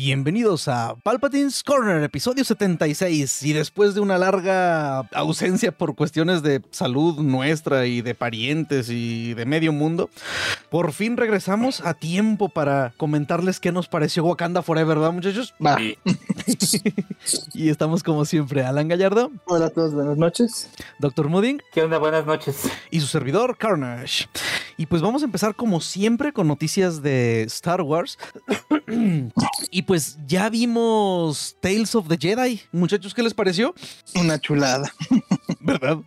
Bienvenidos a Palpatine's Corner, episodio 76. Y después de una larga ausencia por cuestiones de salud nuestra y de parientes y de medio mundo, por fin regresamos a tiempo para comentarles qué nos pareció Wakanda Forever, ¿verdad, muchachos? Y estamos como siempre, Alan Gallardo, Hola a todos, buenas noches. Dr. Mudding ¿Qué onda? Buenas noches. y su servidor Carnage. Y pues vamos a empezar como siempre con noticias de Star Wars. y pues ya vimos Tales of the Jedi. Muchachos, ¿qué les pareció? Una chulada. ¿Verdad?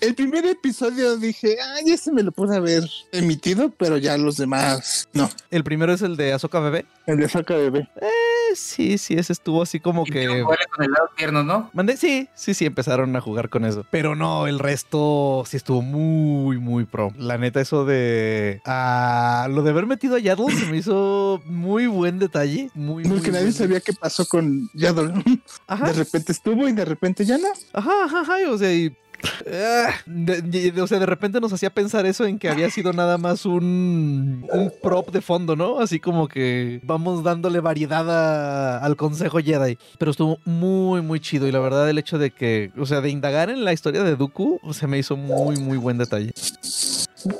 El primer episodio dije, ah, ya se me lo pude haber emitido, pero ya los demás, no. El primero es el de Ahsoka Bebé. El de Saca Bebé. Eh, sí, sí, ese estuvo así como Y que... con el lado tierno, ¿no? Mandé, sí, sí, sí, empezaron a jugar con eso. Pero no, el resto sí estuvo muy, muy pro. La neta, eso de. ah, lo de haber metido a Yaddle se me hizo muy buen detalle. Muy, muy Porque nadie buen sabía qué pasó con Yaddle. Ajá, De repente estuvo y de repente ya no. ajá, ajá, ajá, O sea, y. ah, de- o sea, de repente nos hacía pensar eso en que había sido nada más un, un prop de fondo, ¿no? Así como que vamos dándole variedad al Consejo Jedi. Pero estuvo muy, muy chido. Y la verdad, el hecho de que, o sea, de indagar en la historia de Dooku, se me hizo muy, muy buen detalle.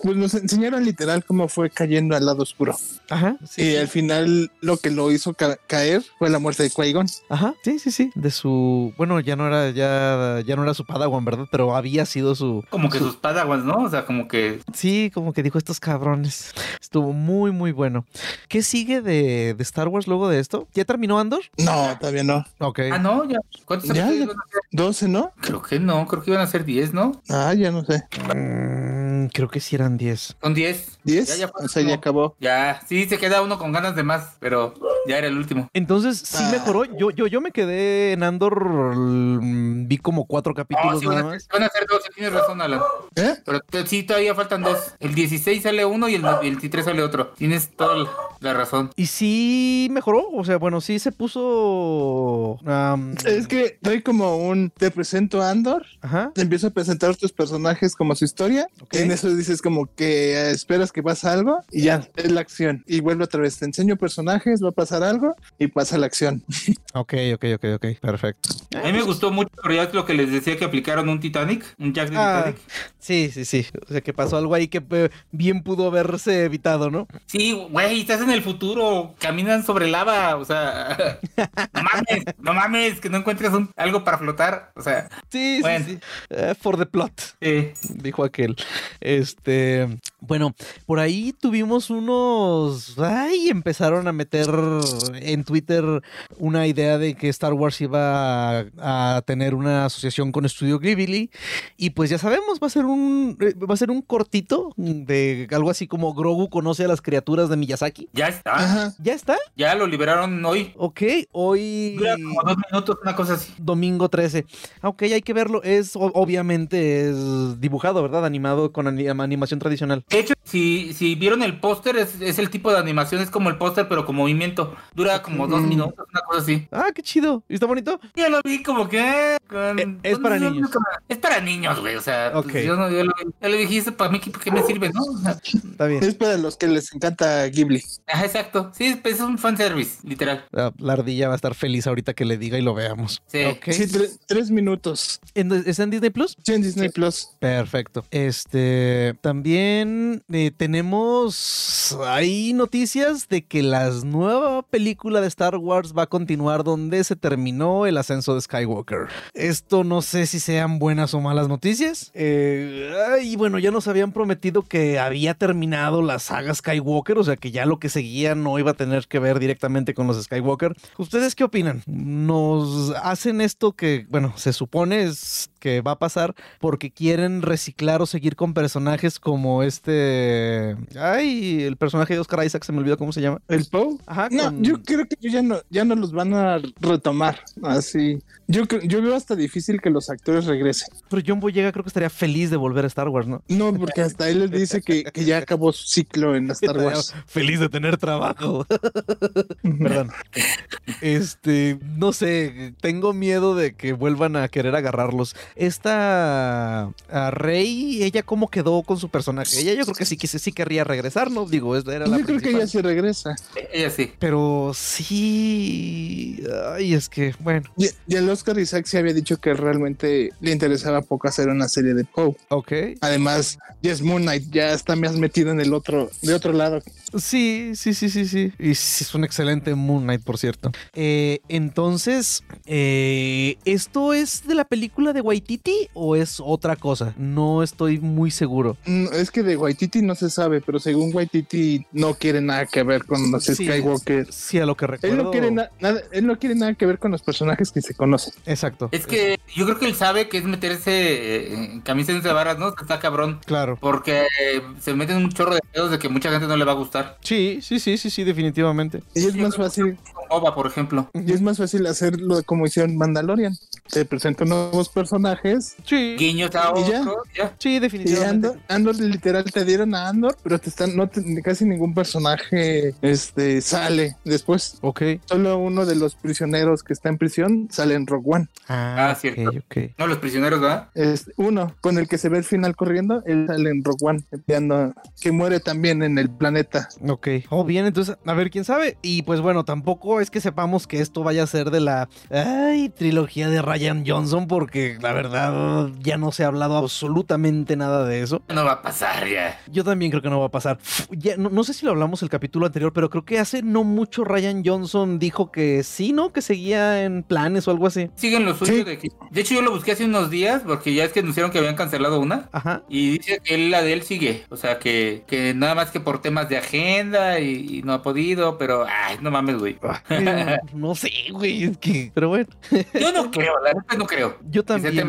Pues nos enseñaron literal cómo fue cayendo al lado oscuro. Ajá, sí. y sí. al final lo que lo hizo ca- caer fue la muerte de Qui-Gon. Ajá, sí, sí, sí. De su. Bueno, ya no era, ya, ya no era su Padawan, ¿verdad? Pero había sido su. Como que sus padawans, ¿no? O sea, como que Sí, como que dijo estos cabrones. Estuvo muy, muy bueno. ¿Qué sigue de, de Star Wars luego de esto? ¿Ya terminó Andor? No, todavía no. Ok. Ah, no, ya. ¿Cuántos Ya, ya. van a ser? 12, ¿no? Creo que no, creo que iban a ser 10, ¿no? Ah, ya no sé. Mm, creo que sí eran 10. Son 10. ¿10? Ya, ya fue o sea, ya acabó. Ya, sí, se queda uno con ganas de más, pero ya era el último. Entonces, sí Ah. mejoró. Yo, yo, yo me quedé en Andor. mm, Vi como cuatro capítulos sí, van, nada a más. ser, van a ser 12, tienes razón, Alan. ¿Eh? Pero t- sí, todavía faltan dos. El 16 sale uno y el 23 sale otro. Tienes toda la- la razón. Y sí mejoró. O sea, bueno, sí se puso. am, Es que doy como un te presento a Andor, Ajá. te empiezo a presentar tus personajes como su historia. Ok. En eso dices como que esperas que pasa algo y ya es la acción. Y vuelve otra vez, te enseño personajes, va a pasar algo y pasa la acción. Ok, ok, ok, ok. Perfecto. A mí me gustó mucho, pero ya es lo que les decía que aplicaron un Titanic, un Jack de Ah, Titanic. sí, sí, sí. O sea, que pasó algo ahí que eh, bien pudo haberse evitado, ¿no? Sí, güey, estás en el futuro, caminan sobre lava, o sea, no mames, no mames, que no encuentres un- algo para flotar, o sea, Sí, Bueno. sí, sí. Eh, for the plot, eh, dijo aquel. Este, bueno, por ahí tuvimos unos. Ay, empezaron a meter en Twitter una idea de que Star Wars iba a, a tener una asociación con Studio Ghibli. Y pues ya sabemos, va a ser un. eh, Va a ser un cortito de algo así como Grogu conoce a las criaturas de Miyazaki. ya está, Ajá. ¿Ya está? ya lo liberaron hoy, Ok, hoy. dura como dos minutos, una cosa así. Domingo 13. Ah, Ok, hay que verlo. Es obviamente es dibujado, ¿verdad? Animado con animación tradicional. De hecho, si, si vieron el póster, es, es el tipo de animación, es como el póster, pero con movimiento, dura como dos Mm. minutos, una cosa así. Ah, qué chido. ¿Y está bonito? Yo lo vi como que... con- Eh, es para no, niños. Es para niños, güey, o sea, pues, Ok. yo, no, yo, lo, yo le dije, "¿Eso para mí qué, qué me sirve, ¿no? O sea, Está bien. Es para los que les encanta Ghibli. Ajá, exacto. Sí, pues, es un fanservice, literal. La, la ardilla va a estar feliz ahorita que le diga y lo veamos. Sí. Ok. Sí, tre- tres minutos. ¿En- ¿Está en Disney Plus? Sí, en Disney Plus. Perfecto. Este también eh, tenemos hay noticias de que las nueva película de Star Wars va a continuar donde se terminó el ascenso de Skywalker. Esto no sé si sean buenas o malas noticias. Eh, y bueno, ya nos habían prometido que había terminado la saga Skywalker, o sea que ya lo que seguía no iba a tener que ver directamente con los Skywalker. ¿Ustedes qué opinan? ¿Nos hacen esto que, bueno, se supone es que va a pasar porque quieren reciclar o seguir con como este... Ay, el personaje de Oscar Isaac, se me olvidó cómo se llama. ¿El Poe? Ajá. No, con- yo creo que ya no, ya no los van a retomar así. Yo, creo- yo veo hasta difícil que los actores regresen. Pero John Boyega creo que estaría feliz de volver a Star Wars, ¿no? No, porque hasta él les dice que, que ya acabó su ciclo en Star Wars. Feliz de tener trabajo. Perdón. Este, no sé, tengo miedo de que vuelvan a querer agarrarlos. Esta a Rey, ella cómo quedó con su personaje. Ella yo creo que sí que sí querría regresar, ¿no? Digo, esta era la Yo creo que ella sí regresa. Ella sí. Pero sí, ay, es que bueno, Y, y el Oscar Isaac sí había dicho que realmente le interesaba poco hacer una serie de Poe. ok. Además, ya es Moon Knight, ya está más metido en el otro, de otro lado. Sí, sí, sí, sí, sí. Y es un excelente Moon Knight, por cierto. Eh, entonces, eh, ¿esto es de la película de Waititi o es otra cosa? No estoy muy seguro. Mm, Es que de Waititi no se sabe, pero según Waititi no quiere nada que ver con los Sí, Skywalker. Sí, a lo que Él recuerdo. no, quiere na- nada, él no quiere nada que ver con los personajes que se conocen. Exacto. Es que yo creo que él sabe que es meterse eh, en camisa de varas, ¿no? Está cabrón. Claro. Porque se meten un chorro de pedos de que mucha gente no le va a gustar. Sí, sí, sí, sí, sí, definitivamente. Y es Yo más fácil, Boba, por ejemplo. y es más fácil hacerlo como hicieron Mandalorian. Se presentan nuevos personajes Sí. Guiños a ¿Y ya? Sí, y definitivamente. Andor, Andor literal te dieron a Andor, pero te están, no te- casi ningún personaje este sale después. Ok. Solo uno de los prisioneros que está en prisión sale en Rogue One. Ah, Ah, cierto. ok, ok. No, los prisioneros, ¿verdad? Es uno con el que se ve el final corriendo, él sale en Rogue One, que muere también en el planeta. Ok. Oh, bien, entonces, a ver quién sabe. Y pues bueno, tampoco es que sepamos que esto vaya a ser de la ay, trilogía de Ryan Johnson, porque la verdad ya no se ha hablado absolutamente nada de eso. No va a pasar ya. Yo también creo que no va a pasar. Ya, no, no sé si lo hablamos el capítulo anterior, pero creo que hace no mucho Ryan Johnson dijo que sí, ¿no? Que seguía en planes o algo así. Siguen lo suyo Sí. de. De hecho, yo lo busqué hace unos días porque ya es que anunciaron que habían cancelado una. Ajá. Y dice que él, la de él sigue. O sea, que, que nada más que por temas de agenda y, y no ha podido, pero... Ay, no mames, güey. Eh, no sé, güey. es que- Pero bueno, Yo no creo, la verdad no creo. yo también. Yo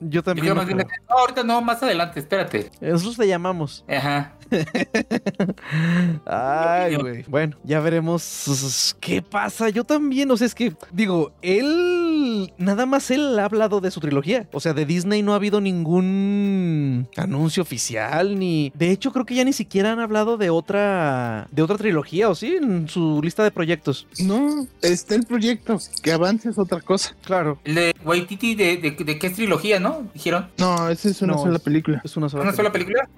Yo también. creo no más bien creo. de- No, ahorita no, más adelante, espérate. Nosotros le llamamos. Ajá. Ay, güey. Bueno, ya veremos qué pasa. Yo también, o sea, es que, digo, él, nada más él ha hablado de su trilogía. O sea, de Disney no ha habido ningún anuncio oficial, ni... De hecho, creo que ya ni siquiera han hablado de otra, de otra trilogía, ¿o sí? En su lista de proyectos. No, está el proyecto, que avance es otra cosa. Claro. El de Waititi, de, de, de qué es trilogía, ¿no? Dijeron. No, esa es una No, sola película. Es una sola. ¿Una sola película?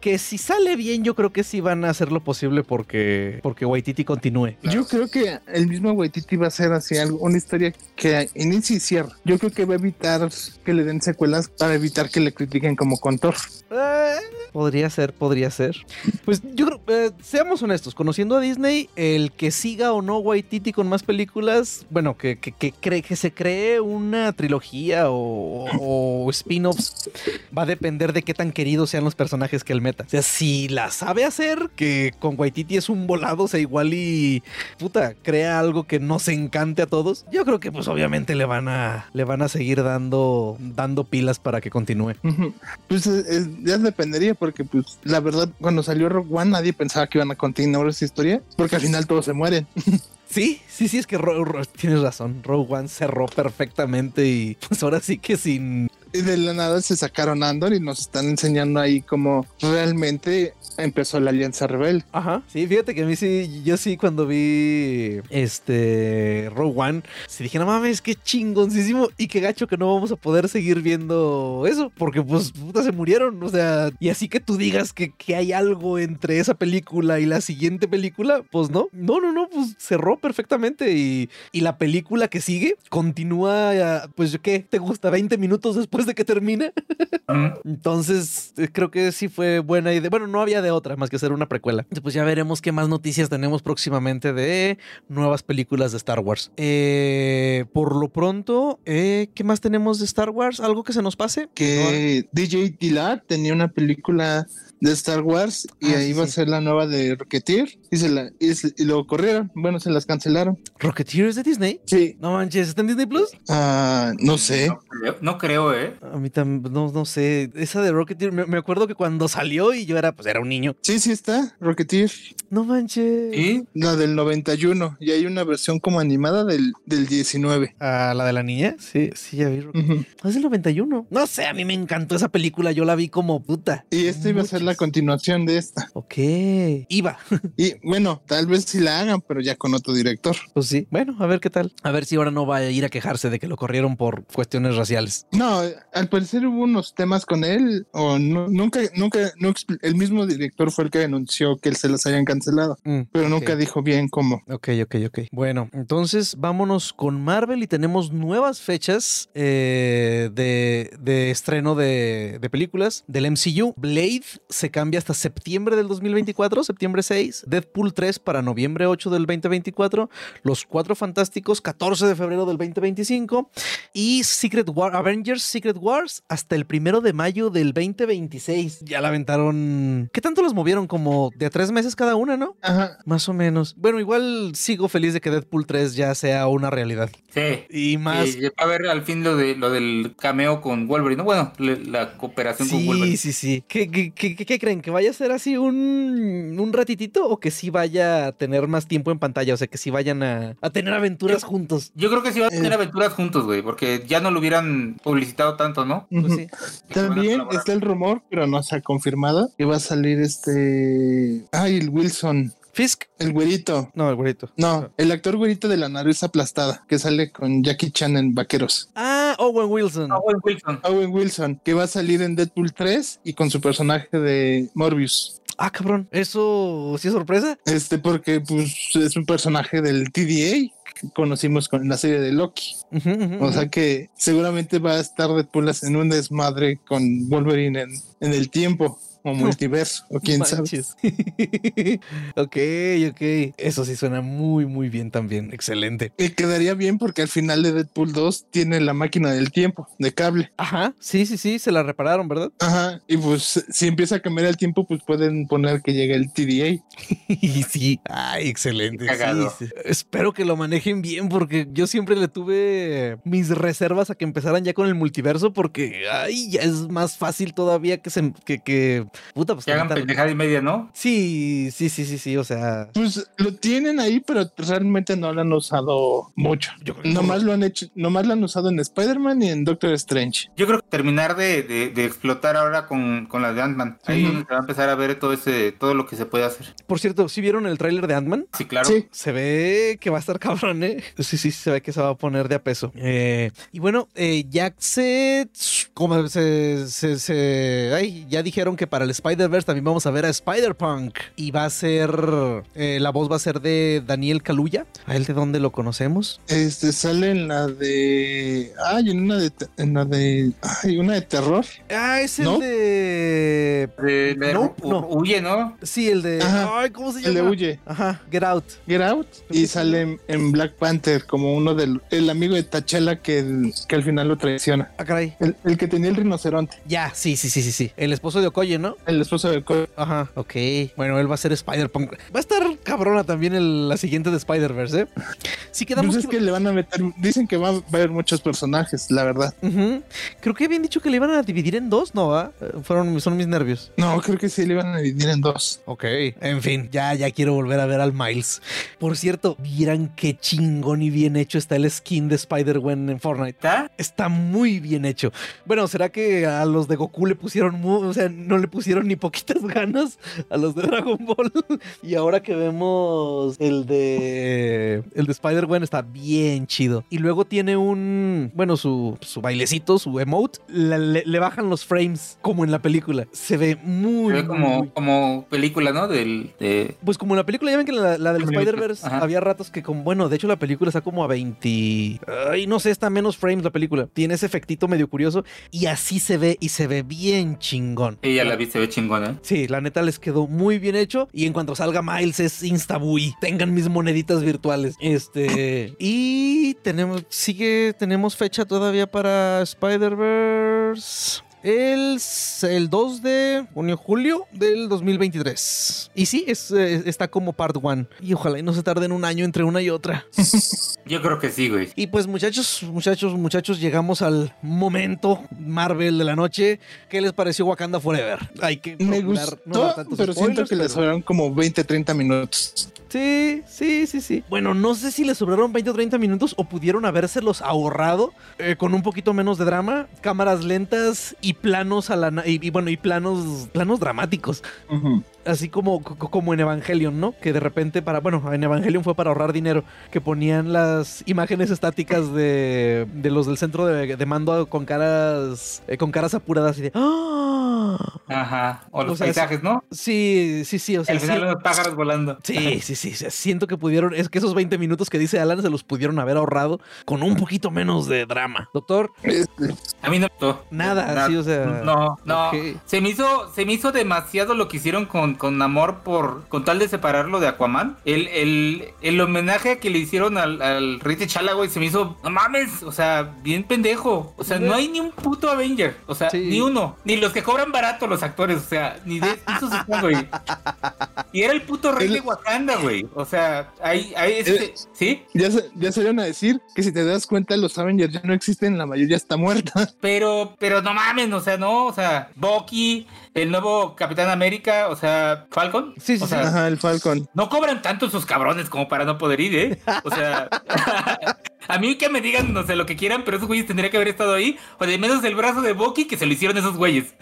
Que si sale bien, yo creo que sí van a hacer lo posible porque, porque Waititi continúe. Yo creo que el mismo Waititi va a hacer así algo, una historia que inicie y cierre. Yo creo que va a evitar que le den secuelas para evitar que le critiquen como contor. Eh, podría ser, podría ser. Pues yo creo, eh, seamos honestos, conociendo a Disney, el que siga o no Waititi con más películas, bueno, que, que, cree, que se cree una trilogía o, spin-offs, va a depender de qué tan queridos sean los personajes que él meta. O sea, si la sabe hacer, que con Waititi es un volado, o sea, igual y puta, crea algo que nos encante a todos, yo creo que pues obviamente le van a, le van a seguir dando, dando pilas para que continúe. Pues eh, eh, ya dependería porque pues la verdad cuando salió Rogue One nadie pensaba que iban a continuar esa historia porque al final todos se mueren. Sí, sí, sí, es que Ro- Ro- tienes razón. Rogue One cerró perfectamente y pues ahora sí que sin. Y de la nada se sacaron Andor y nos están enseñando ahí cómo realmente empezó la Alianza Rebelde. Ajá. Sí, fíjate que a mí sí, yo sí cuando vi este Rogue One, sí dije, no mames, qué chingoncísimo y qué gacho que no vamos a poder seguir viendo eso, porque pues puta se murieron, o sea, y así que tú digas que, que hay algo entre esa película y la siguiente película, pues no, no, no, no, pues cerró perfectamente. Y, y la película que sigue continúa, eh, pues, ¿qué? ¿Te gusta? ¿20 minutos después de que termina? Entonces, eh, creo que sí fue buena idea. Bueno, no había de otra más que hacer una precuela. Pues ya veremos qué más noticias tenemos próximamente de nuevas películas de Star Wars. Eh, por lo pronto, eh, ¿qué más tenemos de Star Wars? ¿Algo que se nos pase? Que DJ Dillard tenía una película de Star Wars y Ah, ahí sí, sí. a ser la nueva de Rocketeer y, se la, y, se- y lo corrieron. Bueno, se las cancelaron. ¿Rocketeers de Disney? Sí, No manches, ¿está en Disney Plus? ah, no sé. No creo, no creo, ¿eh? A mí también, no, no sé. Esa de Rocketeer, me, me acuerdo que cuando salió y yo era, pues era un niño. Sí, sí está, Rocketeer. No manches. Sí. La del 91 y hay una versión como animada del, del 19. ¿A la de la niña? Sí, sí, ya vi. Rock- Ujú. Es del 91. No sé, a mí me encantó esa película. Yo la vi como puta. Y esta iba a ser la continuación de esta. Ok. Iba. Y bueno, tal vez sí la hagan, pero ya con otro director. Pues sí. Bueno, a ver qué tal. A ver si ahora no va a ir a quejarse de que lo corrieron por cuestiones raciales. No, al parecer hubo unos temas con él, o no- nunca, nunca, no el mismo director fue el que anunció que se las hayan cancelado, Mm, pero nunca dijo bien cómo. Ok, ok, ok. Bueno, entonces vámonos con Marvel y tenemos nuevas fechas eh, de, de estreno de, de películas del MCU. Blade se cambia hasta septiembre del 2024, septiembre 6. Deadpool 3 para noviembre 8 del 2024. Los Cuatro Fantásticos 14 de febrero del 2025. Y Secret War, Avengers Secret Wars hasta el primero de mayo del 2026. Ya la aventaron. ¿Qué tanto los movieron? Como de a tres meses cada una, ¿no? Ajá. Más o menos. Bueno, igual sigo feliz de que Deadpool 3 ya sea una realidad. Sí. Y más. Y va a ver al fin lo de lo del cameo con Wolverine. ¿no? Bueno, le- la cooperación con Sí, Wolverine. sí, sí. ¿Qué, qué, qué- qué creen? ¿Que vaya a ser así un, un ratitito o que sí vaya a tener más tiempo en pantalla? O sea, que sí vayan a, a tener aventuras juntos. Yo creo que sí van a tener Eh. aventuras juntos, güey, porque ya no lo hubieran publicitado tanto, ¿no? Pues sí. También está el rumor, pero no se ha confirmado, que va a salir este... Ay, el Wilson, Fisk. el güerito. No, el güerito. No, el actor güerito de la nariz aplastada, que sale con Jackie Chan en Vaqueros. Ah, Owen Wilson. Owen Wilson. Owen Wilson, que va a salir en Deadpool 3 y con su personaje de Morbius. Ah, cabrón. ¿Eso sí es sorpresa? Este, porque pues es un personaje del TDA que conocimos con la serie de Loki. O sea que seguramente va a estar Deadpool en un desmadre con Wolverine en, en el tiempo o multiverso, o quién sabe. Ok, ok. Eso sí suena muy, muy bien también. Excelente. Y quedaría bien porque al final de Deadpool 2 tiene la máquina del tiempo de cable. Ajá. Sí, sí, sí. Se la repararon, ¿verdad? Ajá, y pues si empieza a cambiar el tiempo, pues pueden poner que llegue el TDA. Y sí, ay, excelente. Qué cagado. sí, sí. Espero que lo manejen bien porque yo siempre le tuve mis reservas a que empezaran ya con el multiverso porque, ay, ya es más fácil todavía que se, que, que, puta, pues Que hagan pendejada y media, ¿no? Sí, sí, sí, sí, sí, o sea, Pues lo tienen ahí, pero realmente no lo han usado mucho. Yo creo que Nomás lo han hecho, nomás lo han usado en Spider-Man y en Doctor Strange. Yo creo que terminar de, de- de explotar ahora con, con la de Ant-Man. Ahí es Ujú. donde se va a empezar a ver todo ese, todo lo que se puede hacer. por cierto, ¿sí vieron el tráiler de Ant-Man? Sí, claro. Sí, Se ve que va a estar cabrón, ¿eh? Sí, sí, se ve que se va a poner de a peso. Eh, y bueno, eh, ya se, como se, se, se- ay, ya dijeron que para el Spider-Verse también vamos a ver a Spider-Punk. Y va a ser, eh, la voz va a ser de Daniel Kaluuya. ¿A él de dónde lo conocemos? este sale en la de. Ay, en una de. En la de. Ay, una de terror. Ah, es el ¿No? de... De- de- No, no. Sí, ¿no? Sí, el de... Ajá. Ay, ¿cómo se El llama? de Huye. Ajá, Get Out. Get Out. Y sale en, en Black Panther como uno del. El amigo de T'Challa que, el- que al final lo traiciona. Ah, caray. El, el que tenía el rinoceronte. Ya, sí, sí, sí, sí, sí. El esposo de Okoye, ¿no? El esposo del co- Ajá, ok. Bueno, él va a ser Spider-Punk. Va a estar cabrona también el- la siguiente de Spider-Verse, ¿eh? Sí quedamos Pues es que le van a meter. Dicen que va a haber muchos personajes, la verdad. Creo que habían dicho que le iban a dividir en dos, ¿no? va? Eh, Fueron, son mis nervios. No, creo que sí le iban a dividir en dos. Ok. En fin, ya, ya quiero volver a ver al Miles. Por cierto, vieran qué chingón y bien hecho está el skin de Spider-Gwen en Fortnite. ¿Está? Está muy bien hecho. Bueno, ¿será que a los de Goku le pusieron, o sea, no le pusieron ni poquitas ganas a los de Dragon Ball. Y ahora que vemos el de el de Spider-Man está bien chido. Y luego tiene un, bueno, su, su bailecito, su emote, le, le- le bajan los frames como en la película. Se ve muy, Se ve como, muy- como película, ¿no? Del, de... Pues como en la película, ya ven que la, la del Spider-Verse había ratos que como, bueno, de hecho la película está como a 20... Ay, no sé, está menos frames la película. Tiene ese efectito medio curioso y así se ve y se ve bien chingón. Sí, ya la vi, se ve chingona. ¿eh? Sí, la neta les quedó muy bien hecho y en cuanto salga Miles es instabui. Tengan mis moneditas virtuales. Este, y tenemos sigue tenemos fecha todavía para Spider-Verse. El, el 2 de junio, julio del 2023. Y sí, es, eh, está como part 1. Y ojalá y no se tarden un año entre una y otra. Yo creo que sí, güey. Y pues muchachos, muchachos, muchachos, llegamos al momento Marvel de la noche. ¿Qué les pareció Wakanda Forever? Hay que Me no gustó, tantos pero siento spoilers, que le pero- sobraron como 20, 30 minutos. Sí, sí, sí, sí. Bueno, no sé si les sobraron 20 o 30 minutos o pudieron habérselos ahorrado eh, con un poquito menos de drama, cámaras lentas y planos a la y, y bueno, y planos planos dramáticos. Así como, co- como en Evangelion, ¿no? Que de repente para, bueno, en Evangelion fue para ahorrar dinero, que ponían las imágenes estáticas de, de los del centro de, de mando con caras, eh, con caras apuradas y de... ¡Ah! Ajá. O los O sea, paisajes, ¿no? Sí, sí, sí, o sea, Al final sí- unos pájaros volando. Sí, sí, sí, Siento que pudieron, es que esos 20 minutos que dice Alan se los pudieron haber ahorrado con un poquito menos de drama. Doctor, A mí no me gustó. nada, sí, o sea. No, no. Se me hizo, se me hizo demasiado lo que hicieron con, con Namor por, con tal de separarlo de Aquaman. El, el, el homenaje que le hicieron al, al Rey T'Challa, güey, se me hizo, no mames, o sea, bien pendejo. O sea, no hay ni un puto Avenger. O sea, Sí. ni uno. Ni los que cobran barato los actores. O sea, ni de eso se güey. Y era el puto rey El- de Wakanda, güey. O sea, ahí, ahí, este, El- ¿sí? ya, se- ya salieron a decir que si te das cuenta, los Avengers ya no existen, la mayoría está muerta. Pero, pero no mames, o sea, no, o sea, Bucky, el nuevo Capitán América, o sea, Falcon. Sí, sí, o sí. sea, Ajá, el Falcon. No cobran tanto esos cabrones como para no poder ir, ¿eh? O sea, a mí que me digan, no sé, lo que quieran, pero esos güeyes tendrían que haber estado ahí. O de menos el brazo de Bucky que se lo hicieron esos güeyes.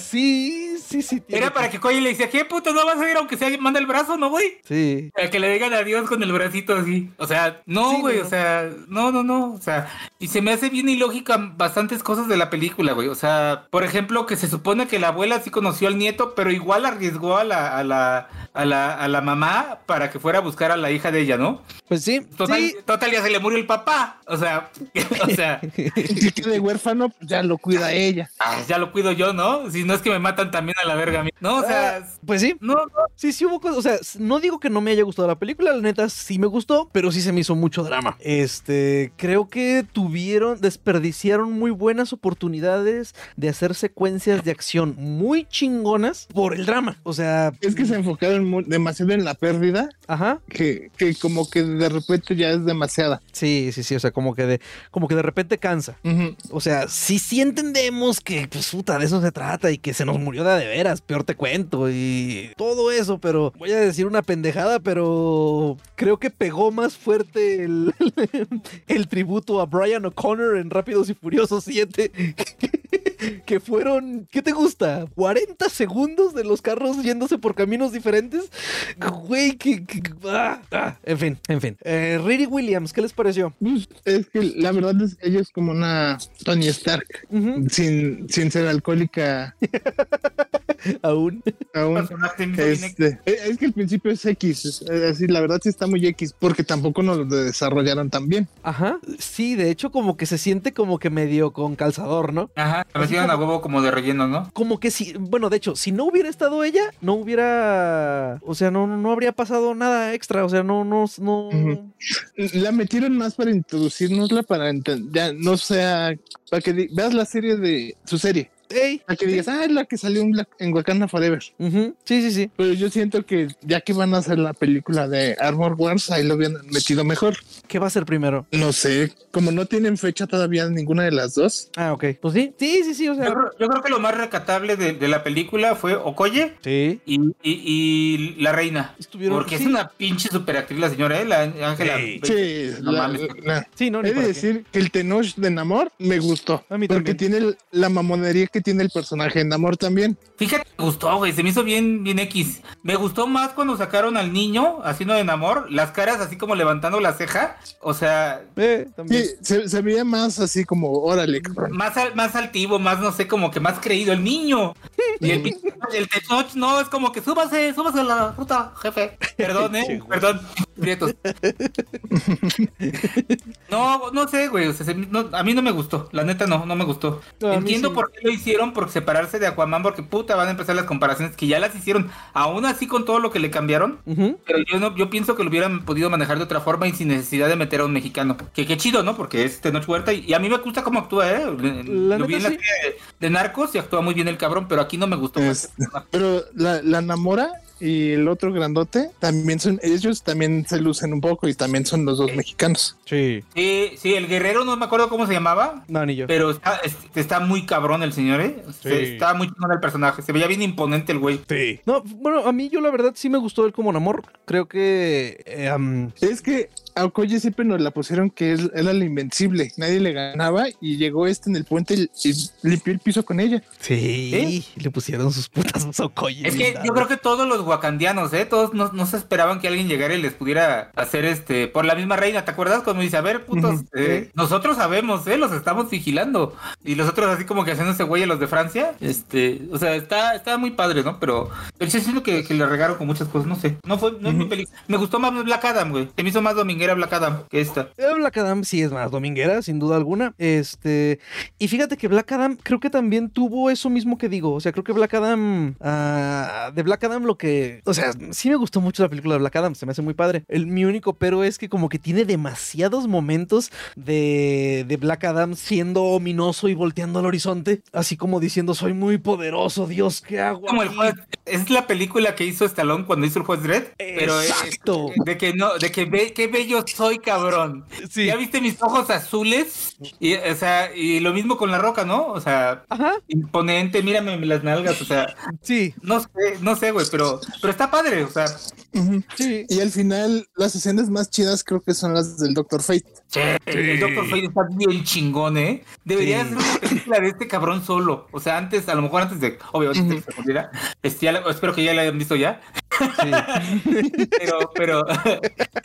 Sí, sí, sí. tiene Era para que Koye le decía, ¿qué puto no vas a ir aunque sea manda el brazo, no, güey? Sí. A que le digan adiós con el bracito así. O sea, no, Sí, güey, no, o sea, no, no, no. O sea, y se me hace bien ilógica bastantes cosas de la película, güey. O sea, por ejemplo, que se supone que la abuela sí conoció al nieto, pero igual arriesgó a la, a la, a la, a la mamá para que fuera a buscar a la hija de ella, ¿no? Pues sí. Total, sí. total ya se le murió el papá. O sea, o sea, que quede huérfano, pues ya lo cuida ella. ah, ya lo cuido yo, ¿no? Si no es que me matan también a la verga a mí. No, o sea, Pues sí. no, no. Sí, sí hubo cosas. O sea, no digo que no me haya gustado la película, la neta sí me gustó, pero sí se me hizo mucho drama. Este, creo que tuvieron, desperdiciaron muy buenas oportunidades de hacer secuencias de acción muy chingonas por el drama. O sea, Es que se enfocaron demasiado en la pérdida, ajá. que, que como que de repente ya es demasiada. Sí, sí, sí. O sea, como que de, como que de repente cansa. O sea, sí, sí entendemos que, pues, puta, de eso se trata y que se nos murió de de veras, peor te cuento y todo eso, pero voy a decir una pendejada, pero creo que pegó más fuerte el, tributo a Brian O'Connor en Rápidos y Furiosos 7, que fueron, ¿qué te gusta? ¿40 segundos de los carros yéndose por caminos diferentes? Güey, que... que- ah, ah. En fin, en fin. Eh, Riri Williams, ¿qué les pareció? Es que la verdad es que ella es como una Tony Stark, Ujú, sin, sin ser alcohólica Aún. aún. Este, eh, es que el principio es X, es- así, la verdad sí está muy X, porque tampoco nos lo desarrollaron tan bien. Ajá. Sí, de hecho, como que se siente como que medio con calzador, ¿no? Ajá, metieron a huevo como de relleno, ¿no? Como que si, bueno, de hecho, si no hubiera estado ella, no hubiera, o sea, no, no habría pasado nada extra, o sea, no, no. La metieron más para introducirnosla, para enten- ya no sea, para que veas la serie de su serie, Para que digas, ah, es la que salió en, Black- en Wakanda Forever. Ujú, Sí, sí, sí. Pero yo siento que ya que van a hacer la película de Armor Wars, ahí lo habían metido mejor. ¿Qué va a ser primero? No sé, como no tienen fecha todavía ninguna de las dos. Ah, ok. Pues sí, sí, sí, sí, o sea. Yo creo, yo creo que lo más recatable de, de la película fue Okoye Sí. y, y- y la reina. Estuvieron. Porque sí. es una pinche superactriz la señora, ¿eh? La Ángela. Sí. Sí, No la- mames. la- Sí, no, ni He de qué. decir que el Tenoch de Namor me gustó. A mí porque también. tiene la mamonería que tiene el personaje en amor también. Fíjate, me gustó, güey. Se me hizo bien, bien X. Me gustó más cuando sacaron al niño haciendo de amor, las caras así como levantando la ceja. O sea, Eh. Sí, se, se veía más así como, órale, cabrón. más, al- más altivo, más no sé, como que más creído el niño. Y el, el Tenoch no, es como que súbase, súbase a la ruta, jefe. Perdón, eh, perdón, prietos. No, no sé, güey. o sea, se- no, a mí no me gustó. La neta no, no me gustó. No, Entiendo sí. por qué lo hicieron, por separarse de Aquaman, porque puta van a empezar las comparaciones que ya las hicieron, aún así con todo lo que le cambiaron. Pero yo no, yo pienso que lo hubieran podido manejar de otra forma y sin necesidad de meter a un mexicano. Que qué chido, ¿no? Porque es Tenoch Huerta y, y a mí me gusta cómo actúa, ¿eh? La lo vi en la sí. de, de Narcos y actúa muy bien el cabrón, pero aquí no me gustó. más. Es- pero la, la Namora y el otro grandote también son, ellos también se lucen un poco y también son los dos mexicanos. Sí. Sí, sí, el guerrero no me acuerdo cómo se llamaba. No, ni yo. Pero está, es- está muy cabrón el señor, ¿eh? Se- Sí. Está muy chingón el personaje. Se veía bien imponente el güey. Sí. No, bueno, a mí yo la verdad sí me gustó él como Namor. Creo que... eh, Es que a Okoye siempre nos la pusieron que él era la invencible, nadie le ganaba y llegó este en el puente y, y limpió el piso con ella. sí. Le pusieron sus putas socoyes. Es que yo creo que todos los wakandianos, ¿eh? Todos no, no se esperaban que alguien llegara y les pudiera hacer este por la misma reina. ¿Te acuerdas cuando dice, a ver, putos, eh, nosotros sabemos, ¿eh? Los estamos vigilando. Y los otros así como que haciéndose güey a los de Francia. Este, o sea, está, está muy padre, ¿no? Pero, pero sí siento que, que le regaron con muchas cosas, no sé. No fue, no es mi película. Me gustó más Black Adam, güey. Se me hizo más dominguera Black Adam que esta. Eh, Black Adam sí es más dominguera, sin duda alguna. Este. Y fíjate que Black Adam creo que también tuvo eso mismo que digo. O sea, creo que Black Adam. ah, de Black Adam lo que. O sea, sí me gustó mucho la película de Black Adam. Se me hace muy padre. El, mi único pero es que como que tiene demasiados momentos de, de Black Adam siendo ominoso y volteando al horizonte. Así como diciendo, soy muy poderoso, Dios, ¿qué hago? Como el aquí?". juez, es la película que hizo Stallone cuando hizo el juez Dredd, pero es- Exacto. de que no, de que ve, qué bello soy, cabrón. Sí. ¿Ya viste mis ojos azules? Y, o sea, y lo mismo con la roca, ¿no? O sea, Ajá, imponente, mírame las nalgas, o sea, sí, no sé, no sé, güey, pero, pero está padre, o sea, sí. Y al final las escenas más chidas creo que son las del Doctor Fate. che, el Doctor Fate está bien chingón, ¿eh? Debería Sí. ser una película de este cabrón solo. O sea, antes, a lo mejor antes de, obviamente, que se muriera. Este, espero que ya la hayan visto ya. pero, pero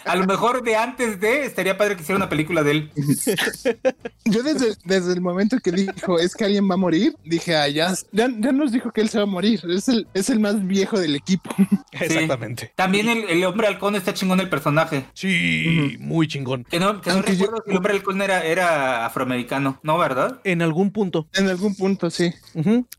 a lo mejor de antes de estaría padre que hiciera una película de él. Yo desde, desde el momento que dijo es que alguien va a morir, dije, ah, ya, ya, ya nos dijo que él se va a morir. Es el, es el más viejo del equipo. Exactamente. También el, el hombre halcón está chingón el personaje. Sí, muy chingón. Que no, que no Aunque yo- recuerdo si el hombre halcón era, era afroamericano, ¿no, verdad? En algún punto. En algún punto, sí.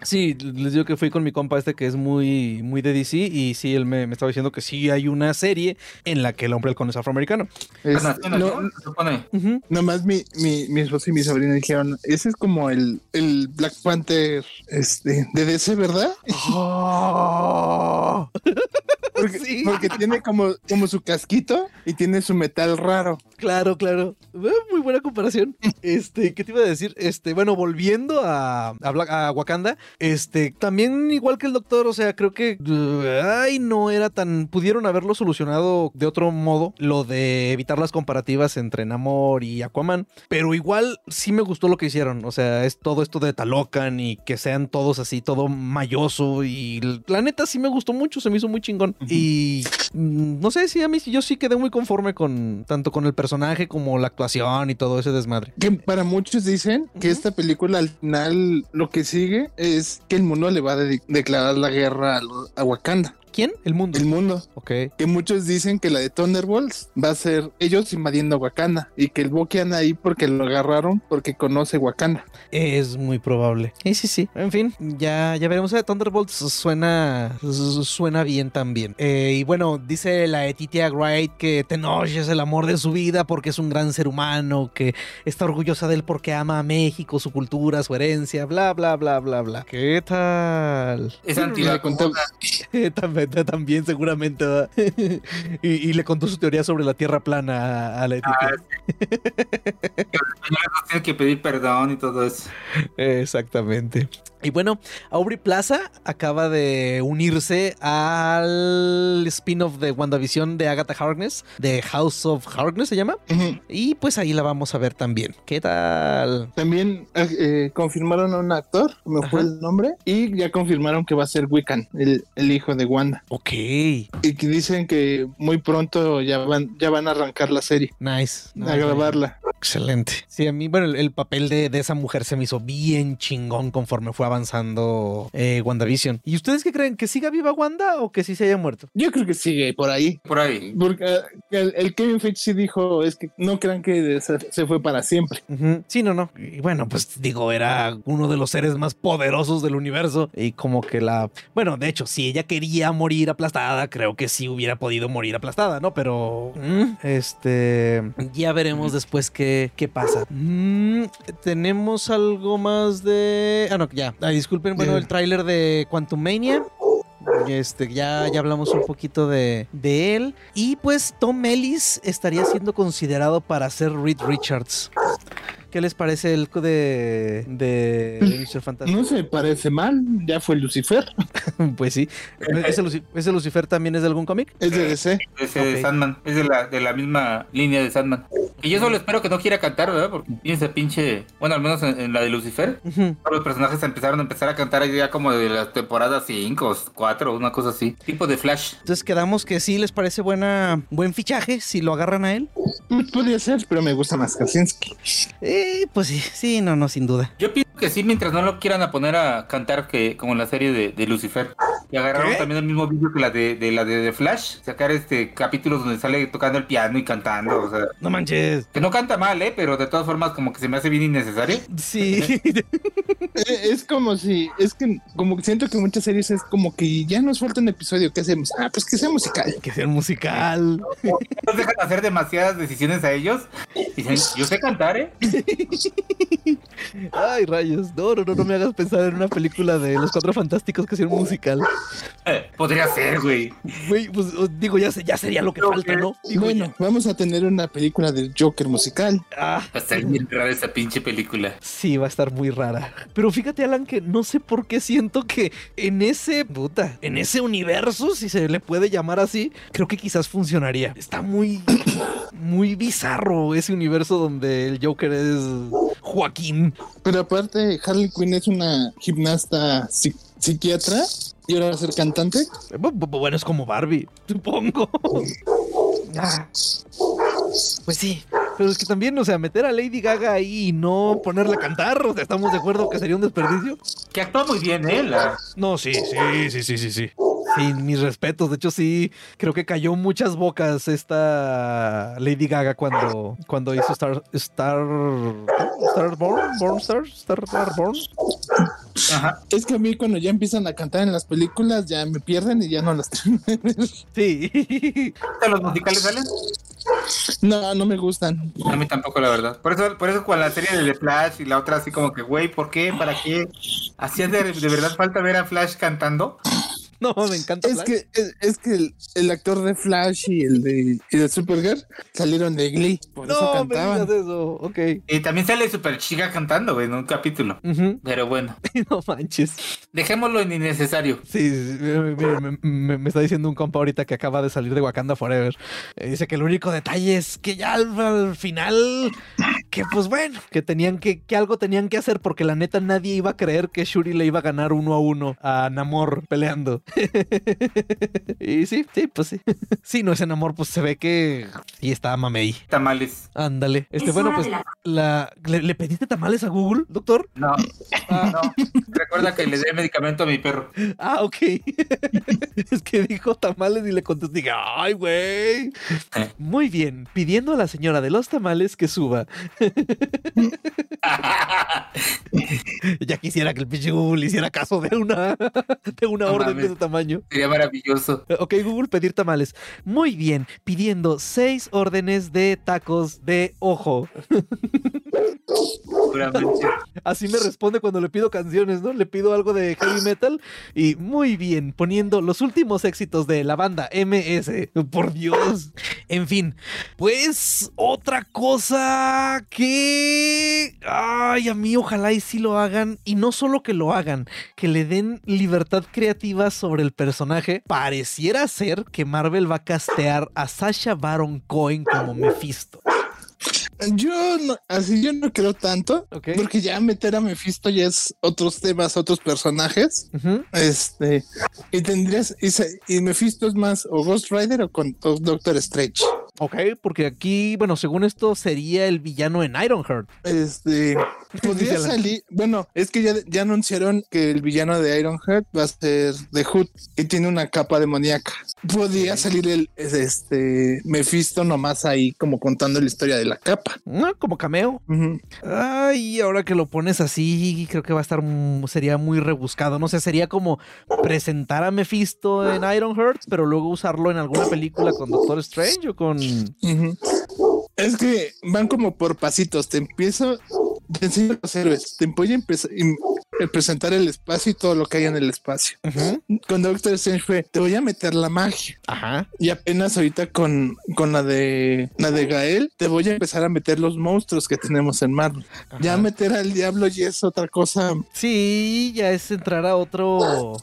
Sí, les digo que fui con mi compa este que es muy, muy de DC y sí, él me, me estaba diciendo que sí hay una serie en la que el hombre halcón es afroamericano. Es- Nacional, no, nomás mi, mi, mi esposo y mi sobrina dijeron, ese es como el, el Black Panther este, de DC, ¿verdad? Oh. Porque, Sí. porque tiene como, como su casquito y tiene su metal raro. Claro, claro. Eh, Muy buena comparación. Este, ¿qué te iba a decir? Este, bueno, volviendo a, a, Black- a Wakanda, este, también igual que el doctor, o sea, creo que, ay, no era tan, pudieron haberlo solucionado de otro modo, lo de evitar las comparativas entre Namor y Aquaman, pero igual sí me gustó lo que hicieron, o sea, es todo esto de Talocan y que sean todos así, todo mayoso y la neta sí me gustó mucho, se me hizo muy chingón y mm, no sé si a mí sí- yo sí quedé muy conforme con tanto con el personaje como la actuación y todo ese desmadre. Que para muchos dicen que esta película al final lo que sigue es que el mundo le va a de- declarar la guerra a, lo- a Wakanda. ¿Quién? El mundo. El mundo. Ok. Que muchos dicen que la de Thunderbolts va a ser ellos invadiendo Wakanda y que el Bucky anda ahí porque lo agarraron porque conoce Wakanda. Es muy probable. Sí, sí, sí. En fin, ya, ya veremos. Eh, Thunderbolts suena, suena bien también. Eh, y bueno, dice la Etitia Wright que Tenoch es el amor de su vida porque es un gran ser humano, que está orgullosa de él porque ama a México, su cultura, su herencia, bla, bla, bla, bla, bla. ¿Qué tal? Es Le antivacuna. También seguramente. y, y le contó su teoría sobre la tierra plana a, a Letitia. Ah, sí. Tienen que pedir perdón y todo eso. Exactamente. Y bueno, Aubrey Plaza acaba de unirse al spin-off de WandaVision de Agatha Harkness, de House of Harkness se llama. Y pues ahí la vamos a ver también. ¿Qué tal? También eh, eh, confirmaron a un actor, me fue el nombre, y ya confirmaron que va a ser Wiccan, el, el hijo de Wanda. Ok. Y que dicen que muy pronto ya van, ya van a arrancar la serie, Nice. a grabarla. Excelente. Sí, a mí, bueno, el, el papel de, de esa mujer se me hizo bien chingón conforme fue avanzando eh, WandaVision. ¿Y ustedes qué creen? ¿Que siga viva Wanda o que sí se haya muerto? Yo creo que sigue por ahí. Por ahí. Porque eh, el, el Kevin Feige sí dijo, es que no crean que se, se fue para siempre. Sí, no, no. Y bueno, pues digo, era uno de los seres más poderosos del universo. Y como que la. Bueno, de hecho, si ella quería morir aplastada, creo que sí hubiera podido morir aplastada, ¿no? Pero. mm, Este. Ya veremos después qué, qué pasa. Mm, Tenemos algo más de. Ah, no, ya. Ay, disculpen, bueno, el tráiler de Quantum Mania. Este, ya, ya hablamos un poquito de, de él. Y pues Tom Ellis estaría siendo considerado para ser Reed Richards. ¿Qué les parece el co- de, de, de Mr. Fantastic? No se parece mal, ya fue Lucifer, Pues sí. ¿Ese, Luci- ese Lucifer también es de algún cómic? es de DC. Ese Ok. de Sandman. Es de la, de la misma línea de Sandman. Y yo solo espero que no quiera cantar, ¿verdad? Porque tiene ese pinche. Bueno, al menos en, en la de Lucifer. Todos los personajes empezaron a empezar a cantar ya como de las temporadas 5 4, una cosa así. Tipo de Flash. Entonces quedamos que sí les parece buena, buen fichaje si lo agarran a él. Pues Podría ser, pero me gusta más Krasinski. Eh, pues sí, sí, no, no, sin duda. Que sí, mientras no lo quieran a poner a cantar que como en la serie de, de Lucifer. Y agarraron ¿Qué? también el mismo vídeo que la de, de la de, The Flash. Sacar este capítulos donde sale tocando el piano y cantando. O sea, No manches. que no canta mal, ¿eh? Pero de todas formas como que se me hace bien innecesario. Sí. Eh, Es como si, es que como que siento que muchas series es como que ya nos falta un episodio, ¿qué hacemos? Ah, pues que sea musical. que sea musical. Nos dejan hacer demasiadas decisiones a ellos. Y dicen, yo sé cantar, ¿eh? Ay, rayos. No, no, no, no me hagas pensar en una película de los cuatro fantásticos que sea un musical. Eh, Podría ser, güey. Güey, pues digo, ya sería lo que falta, ¿no? Digo, bueno, vamos a tener una película del Joker musical. Ah, Va a estar bien rara esa pinche película. sí, va a estar muy rara. Pero fíjate, Alan, que no sé por qué siento que en ese, puta, en ese universo, si se le puede llamar así, creo que quizás funcionaría. Está muy, muy bizarro ese universo donde el Joker es Joaquín. Pero aparte, Harley Quinn es una gimnasta psi- psiquiatra y ahora va a ser cantante. Bu- Bueno, es como Barbie, supongo. Ah. Pues sí, pero es que también, o sea, meter a Lady Gaga ahí y no ponerla a cantar, o sea, ¿estamos de acuerdo que sería un desperdicio? Que actúa muy bien, ¿eh? La... No, sí, sí, sí, sí, sí, sí. Sí, mis respetos. De hecho, sí, creo que cayó muchas bocas esta Lady Gaga cuando, cuando hizo Star, Star, Starborn, Born Star, Star, Starborn. Ajá. Es que a mí cuando ya empiezan a cantar en las películas ya me pierden y ya no las. Sí. ¿De los musicales salen? No, no me gustan. A mí tampoco, la verdad. Por eso, por eso con la serie de The Flash y la otra así como que, güey, ¿por qué? ¿Para qué? ¿Hacía de, de verdad falta ver a Flash cantando? No, me encanta. Es Flash. que, es, es que el, el actor de Flash y el de, y de Supergirl salieron de Glee. Por eso No, me cantaban. digas eso. Ok. Y también sale Super Chica cantando, güey, en un capítulo. Pero bueno, No manches. dejémoslo en innecesario. Sí, sí, sí, mire, mire, me, me- me está diciendo un compa ahorita que acaba de salir de Wakanda Forever. Eh, Dice que el único detalle es que ya al, al final, que pues bueno, que tenían que, que algo tenían que hacer porque la neta nadie iba a creer que Shuri le iba a ganar uno a uno a Namor peleando. y sí, sí, pues sí. Sí, no, ese Namor pues se ve que sí está mamey. Tamales. Ándale. Este, Es bueno, pues la- la, ¿le, le pediste tamales a Google, doctor? No, no. Recuerda que le dé medicamento a mi perro. Ah, ok. es que dijo tamales y le contesté, dije, ay, güey. Eh. Muy bien, pidiendo a la señora de los tamales que suba. ya quisiera que el pinche Google hiciera caso de una, de una No orden de mames. Tamaño. Sería maravilloso. Ok, Google, pedir tamales. Muy bien, pidiendo seis órdenes de tacos de ojo. Así me responde cuando le pido canciones, ¿no? Le pido algo de heavy metal y muy bien, poniendo los últimos éxitos de la banda MS. Por Dios. En fin, pues otra cosa que... Ay, a mí ojalá y sí lo hagan. Y no solo que lo hagan, que le den libertad creativa sobre el personaje. Pareciera ser que Marvel va a castear a Sasha Baron Cohen como Mephisto. Yo no, así yo no creo tanto, porque ya meter a Mephisto ya es otros temas, otros personajes. Ujú. Este, y tendrías, y, se- y Mephisto es más o Ghost Rider o con o Doctor Strange. Ok, porque aquí, bueno, según esto sería el villano en Ironheart. Este, podría salir, bueno, es que ya, ya anunciaron que el villano de Ironheart va a ser The Hood y tiene una capa demoníaca. Podría salir el, este, Mephisto nomás ahí como contando la historia de la capa. ¿no? Como cameo. Ujú. Ay, ahora que lo pones así, creo que va a estar, mu- sería muy rebuscado. No sé, sería como presentar a Mephisto en Ironheart, pero luego usarlo en alguna película con Doctor Strange o con... Es que van como por pasitos. Te empiezo, te enseño los héroes. Te voy a empezar a presentar el espacio y todo lo que hay en el espacio. Con Doctor Strange fue, te voy a meter la magia. Ajá. Y apenas ahorita con, con la de la de Gael, te voy a empezar a meter los monstruos que tenemos en Marvel. Ya meter al diablo y es otra cosa. Sí, ya es entrar a otro...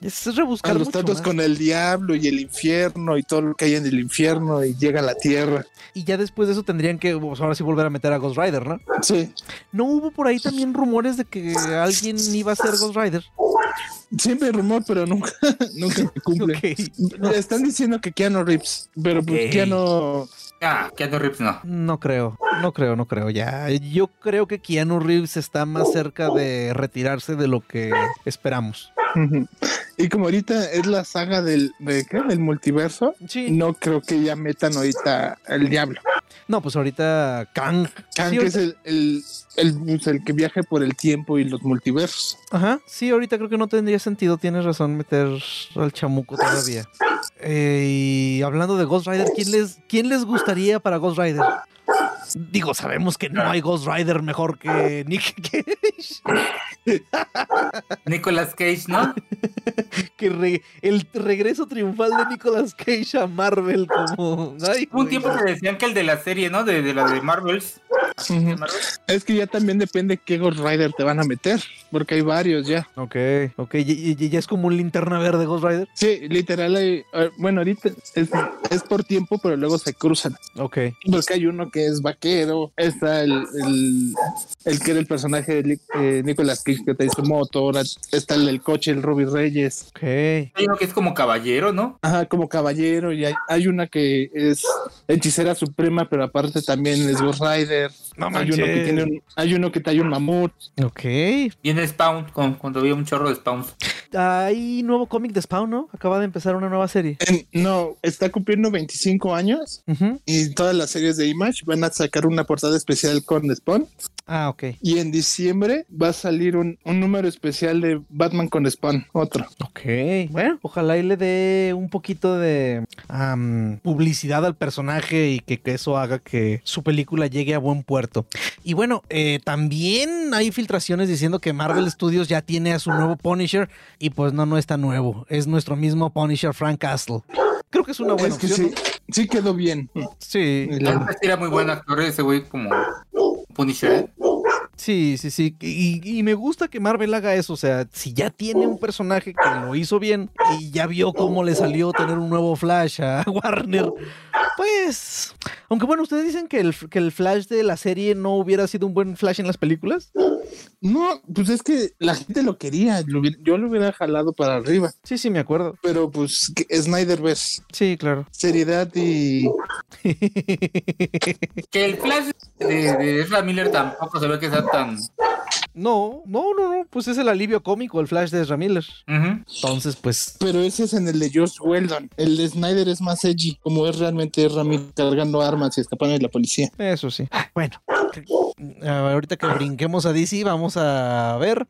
Es rebuscar A los mucho tratos más. con el diablo y el infierno y todo lo que hay en el infierno y llega a la tierra. Y ya después de eso tendrían que, pues, ahora sí, volver a meter a Ghost Rider, ¿no? Sí. ¿No hubo por ahí también rumores de que alguien iba a ser Ghost Rider? Siempre hay rumor, pero nunca, nunca se cumple. Ok. Le están diciendo que Keanu Reeves, pero pues. Keanu Ah, Keanu Reeves no. No creo, no creo, no creo. Ya, yo creo que Keanu Reeves está más cerca de retirarse de lo que esperamos. Y como ahorita es la saga del, de, ¿qué? del multiverso, Sí. no creo que ya metan ahorita el diablo. No, pues ahorita Kang. Kang Sí, es ahorita- el, el, el, pues, el que viaje por el tiempo y los multiversos. Ajá, sí, ahorita creo que no tendría sentido, tienes razón, meter al chamuco todavía. Eh, y hablando de Ghost Rider, ¿quién les, ¿quién les gustaría para Ghost Rider? Digo, sabemos que no hay Ghost Rider mejor que Nick Cage. Nicolas Cage, ¿no? Que re- el regreso triunfal de Nicolas Cage a Marvel como... Ay, un tiempo que decían que el de la serie, ¿no? De, de la de Marvels. Ujú. ¿De Marvel? Es que ya también depende qué Ghost Rider te van a meter, porque hay varios ya. Ok, ok, y, y- y ya es como un linterna verde Ghost Rider. Sí, literal, hay, eh, bueno, ahorita es, es por tiempo, pero luego se cruzan. Ok, Porque hay uno que es vaquero, está el, el, el que era el personaje de eh, Nicolas Cage que trae su moto, ahora está el del coche, el Ruby Reyes, ok. Hay uno que es como caballero, ¿no? ajá, como caballero, y hay, hay una que es hechicera suprema, pero aparte también es Ghost Rider. No hay uno que tiene un, hay uno que trae un mamut. Ok. Viene Spawn, con- cuando había un chorro de Spawns. Hay nuevo cómic de Spawn, ¿no? Acaba de empezar una nueva serie. En- no, está cumpliendo 25 años y todas las series de Image van a sacar una portada especial con Spawn. Ah, ok. Y en diciembre va a salir un, un número especial de Batman con Spawn, otro. Ok. Bueno, ojalá y le dé un poquito de publicidad al personaje y que, que eso haga que su película llegue a buen puerto. Y bueno, eh, también hay filtraciones diciendo que Marvel Studios ya tiene a su nuevo Punisher y pues no, no está nuevo. Es nuestro mismo Punisher, Frank Castle. Creo que es una buena es que opción. sí, sí quedó bien. Sí. Era muy buen actor ese güey como Punisher. Sí, sí, sí. Y, y me gusta que Marvel haga eso. O sea, si ya tiene un personaje que lo hizo bien y ya vio cómo le salió tener un nuevo Flash a Warner, pues. Aunque bueno, ustedes dicen que el, que el Flash de la serie no hubiera sido un buen Flash en las películas. No, pues es que la gente lo quería. lo hubiera- yo lo hubiera jalado para arriba. Sí, sí, me acuerdo. Pero pues que Snyder ves Sí, claro. seriedad y Que el Flash de, de Ezra Miller tampoco se ve que sea tan. No, no, no, no. Pues es el alivio cómico, el Flash de Ramírez. Ujú. Entonces, pues. pero ese es en el de Josh Weldon. El de Snyder es más edgy, como es realmente Ramírez cargando armas y escapando de la policía. Eso sí. Bueno, ahorita que brinquemos a DC, vamos a ver.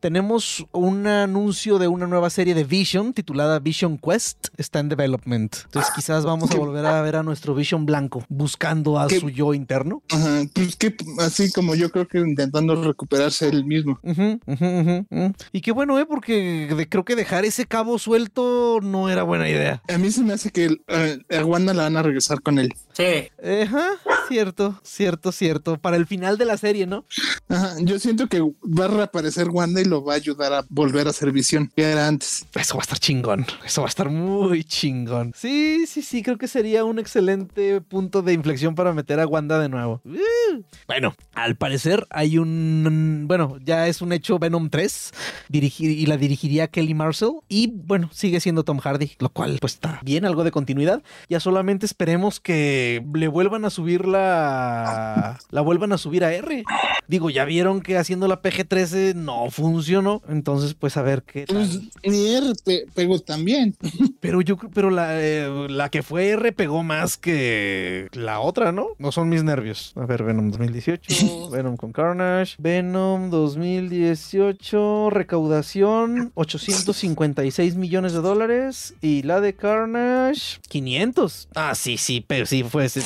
Tenemos un anuncio de una nueva serie de Vision titulada Vision Quest. Está en development. Entonces quizás vamos a volver a ver a nuestro Vision blanco buscando a ¿Qué? su yo interno. Ajá, pues que así como yo creo que intentando recuperarse él mismo. Ujú, ujú, ujú. Y qué bueno, ¿eh? Porque de- creo que dejar ese cabo suelto no era buena idea. A mí se me hace que eh, a Wanda la van a regresar con él. Sí. Ajá, cierto, cierto, cierto. Para el final de la serie, ¿no? Ajá, yo siento que va a reaparecer Wanda y lo va a ayudar a volver a ser visión, que era antes. Eso va a estar chingón. Eso va a estar muy chingón. Sí, sí, sí. Creo que sería un excelente punto de inflexión para meter a Wanda de nuevo. Uh. Bueno, al parecer hay un. Bueno, ya es un hecho Venom 3. dirigir- y la dirigiría Kelly Marcel. Y bueno, sigue siendo Tom Hardy, lo cual pues está bien, algo de continuidad. Ya solamente esperemos que le vuelvan a subir la. La vuelvan a subir a R. Digo, ya vieron que haciendo la PG-13 no funcionó. Entonces, pues a ver qué tal. Pues ni R pe- pegó también. Pero yo pero la, eh, la que fue R pegó más que la otra, ¿no? No son mis nervios. A ver, Venom 2018, Venom con Carnage, Venom 2018, recaudación 856 millones de dólares y la de Carnage 500. Ah, sí, sí, pero sí fue ese-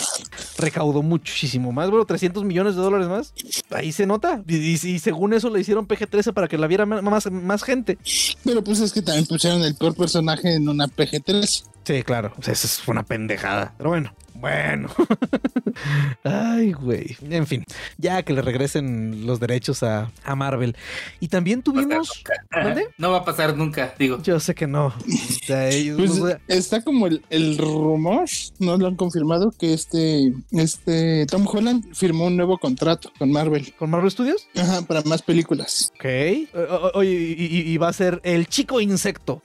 recaudó muchísimo más, bueno, 300 millones de dólares más. Ahí se nota. Y, y- y según eso le hicieron PG-13 para que la viera más, más gente. Pero pues es que también pusieron el peor personaje en una PG-3. Sí, claro. O sea, eso es una pendejada. Pero bueno, bueno. Ay, güey. En fin, ya que le regresen los derechos a, a Marvel. Y también tuvimos. ¿Dónde? No va a pasar nunca, digo. Yo sé que no. O sea, ellos- Pues está como el, el rumor, no lo han confirmado, que este, este Tom Holland firmó un nuevo contrato con Marvel. ¿Con Marvel Studios? Ajá, para más películas. Ok. O- o- Oye, y, y- y va a ser el chico insecto.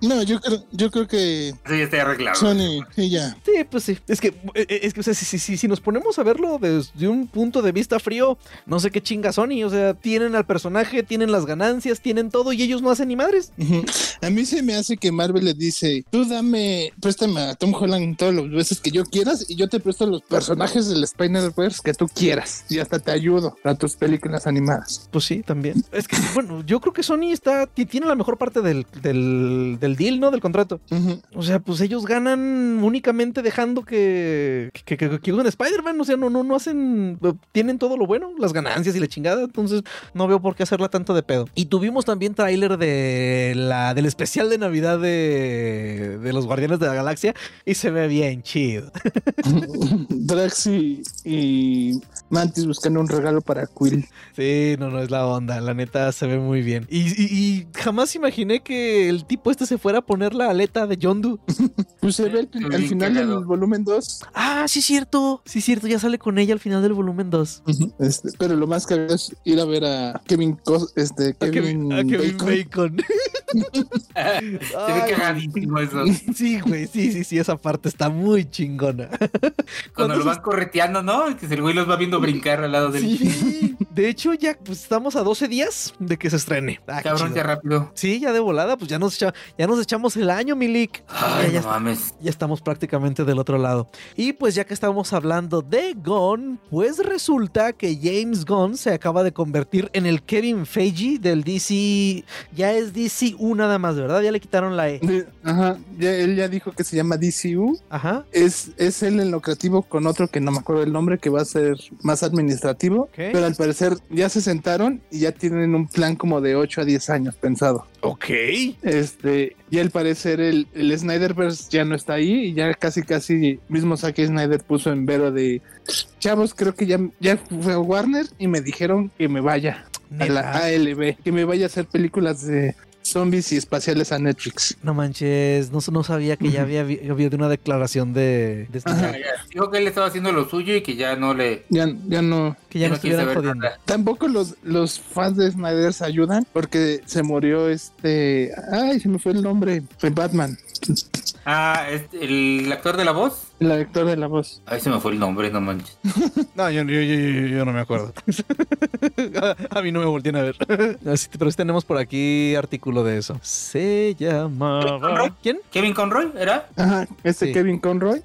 No, yo creo, yo creo que ya está arreglado. Sony, sí, ya. Sí, pues sí. Es que, eh, eh, es que o sea, si, si- si- si nos ponemos a verlo desde un punto de vista frío, no sé qué chinga Sony. O sea, tienen al personaje, tienen las ganancias, tienen todo y ellos no hacen ni madres. A mí se me hace que Marvel le dice, tú dame, préstame a Tom Holland todas las veces que yo quieras y yo te presto los personajes del Spider-Verse que tú quieras y hasta te ayudo para tus películas animadas. Pues sí, también. Es que, bueno, yo creo que Sony está, ti- tiene la mejor parte del, del, del deal, ¿no? Del contrato. O sea, pues ellos ganan únicamente dejando que, que, que, que usen Spider-Man. O sea, no, no, no hacen, tienen todo lo bueno, las ganancias y la chingada. Entonces, no veo por qué hacerla tanto de pedo. Y tuvimos también tráiler de la, del especial de Navidad de, de los Guardianes de la Galaxia y se ve bien chido. Drax y, y Mantis buscando un regalo para Quill. Sí, no, no es la onda. La neta se ve muy bien. Y, y- y jamás imaginé que el tipo este se fuera a poner la aleta de Yondu. Pues se ve al, al final del volumen 2. Ah, sí, cierto. Sí, cierto. Ya sale con ella al final del volumen 2. Este, pero lo más cagado es ir a ver a Kevin, Cos- este, A Kevin, Kevin, a Kevin Bacon. Bacon. Se ve cagadísimo eso. Sí, güey, sí, sí, sí, esa parte está muy chingona. Cuando lo ¿Cuántos van correteando, ¿no? Que el güey los va viendo brincar al lado del Sí, de hecho ya pues estamos a 12 días de que se estrene. Ah, qué cabrón ya rápido. Sí, ya de volada, pues ya nos, echa- ya nos echamos el año, Milik. Ay, ya, no mames. ya estamos prácticamente del otro lado. Y pues ya que estamos hablando de Gunn, pues resulta que James Gunn se acaba de convertir en el Kevin Feige del DC. Ya es DCU nada más, ¿verdad? Ya le quitaron la E. Ajá, ya, él ya dijo que se llama DCU. Ajá. Es, es él en lo creativo con otro que no me acuerdo el nombre, que va a ser más administrativo. Pero al parecer ya se sentaron y ya tienen un plan como de 8 a 10 años pensado. Ok. Este, y al parecer el, el Snyderverse ya no está ahí y ya casi casi mismo Zack Snyder puso en vero de chavos, creo que ya, ya fue a Warner y me dijeron que me vaya a la. ALB, que me vaya a hacer películas de zombies y espaciales a Netflix. No manches, no, no sabía que ya había habido una declaración de, de Ajá. Ya. Dijo que él estaba haciendo lo suyo y que ya no le. Ya, ya no, que ya no estuvieran jodiendo. nada. Tampoco los, los fans de Snyder se ayudan porque se murió este. Ay, se me fue el nombre. Fue Batman. Ah, este, el actor de la voz. El actor de la voz. Ahí se me fue el nombre, no manches. No, yo, yo- yo- yo- yo no me acuerdo. a, a mí no me voltean a ver. Así, pero sí tenemos por aquí artículo de eso. Se llamaba... ¿Quién? ¿Kevin Conroy era? Ajá, este Sí. Kevin Conroy.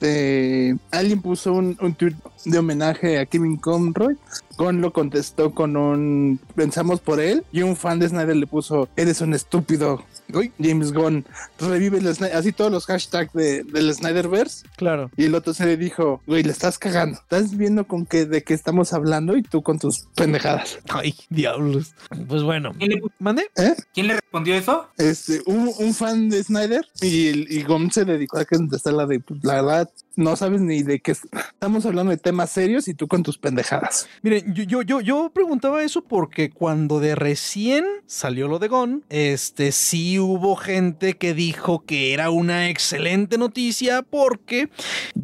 Este. Alguien puso un, un tweet de homenaje a Kevin Conroy. Gon lo contestó con un. Pensamos por él. Y un fan de Snyder le puso: Eres un estúpido. Uy. James Gunn, revive el Snyder. Así todos los hashtags de, del Snyderverse. Claro. Y el otro se le dijo: Güey, le estás cagando. Estás viendo con qué de qué estamos hablando y tú con tus pendejadas. Ay, diablos. Pues bueno. ¿Quién le, ¿Mande? ¿Eh? quién le respondió eso? Este, un, un fan de Snyder y, y Gon se dedicó a contestar la de, pues, la verdad, no sabes ni de qué es- estamos hablando de temas serios y tú con tus pendejadas. Miren, yo, yo, yo, yo preguntaba eso porque cuando de recién salió lo de Gon, este sí hubo gente que dijo que era una excelente noticia porque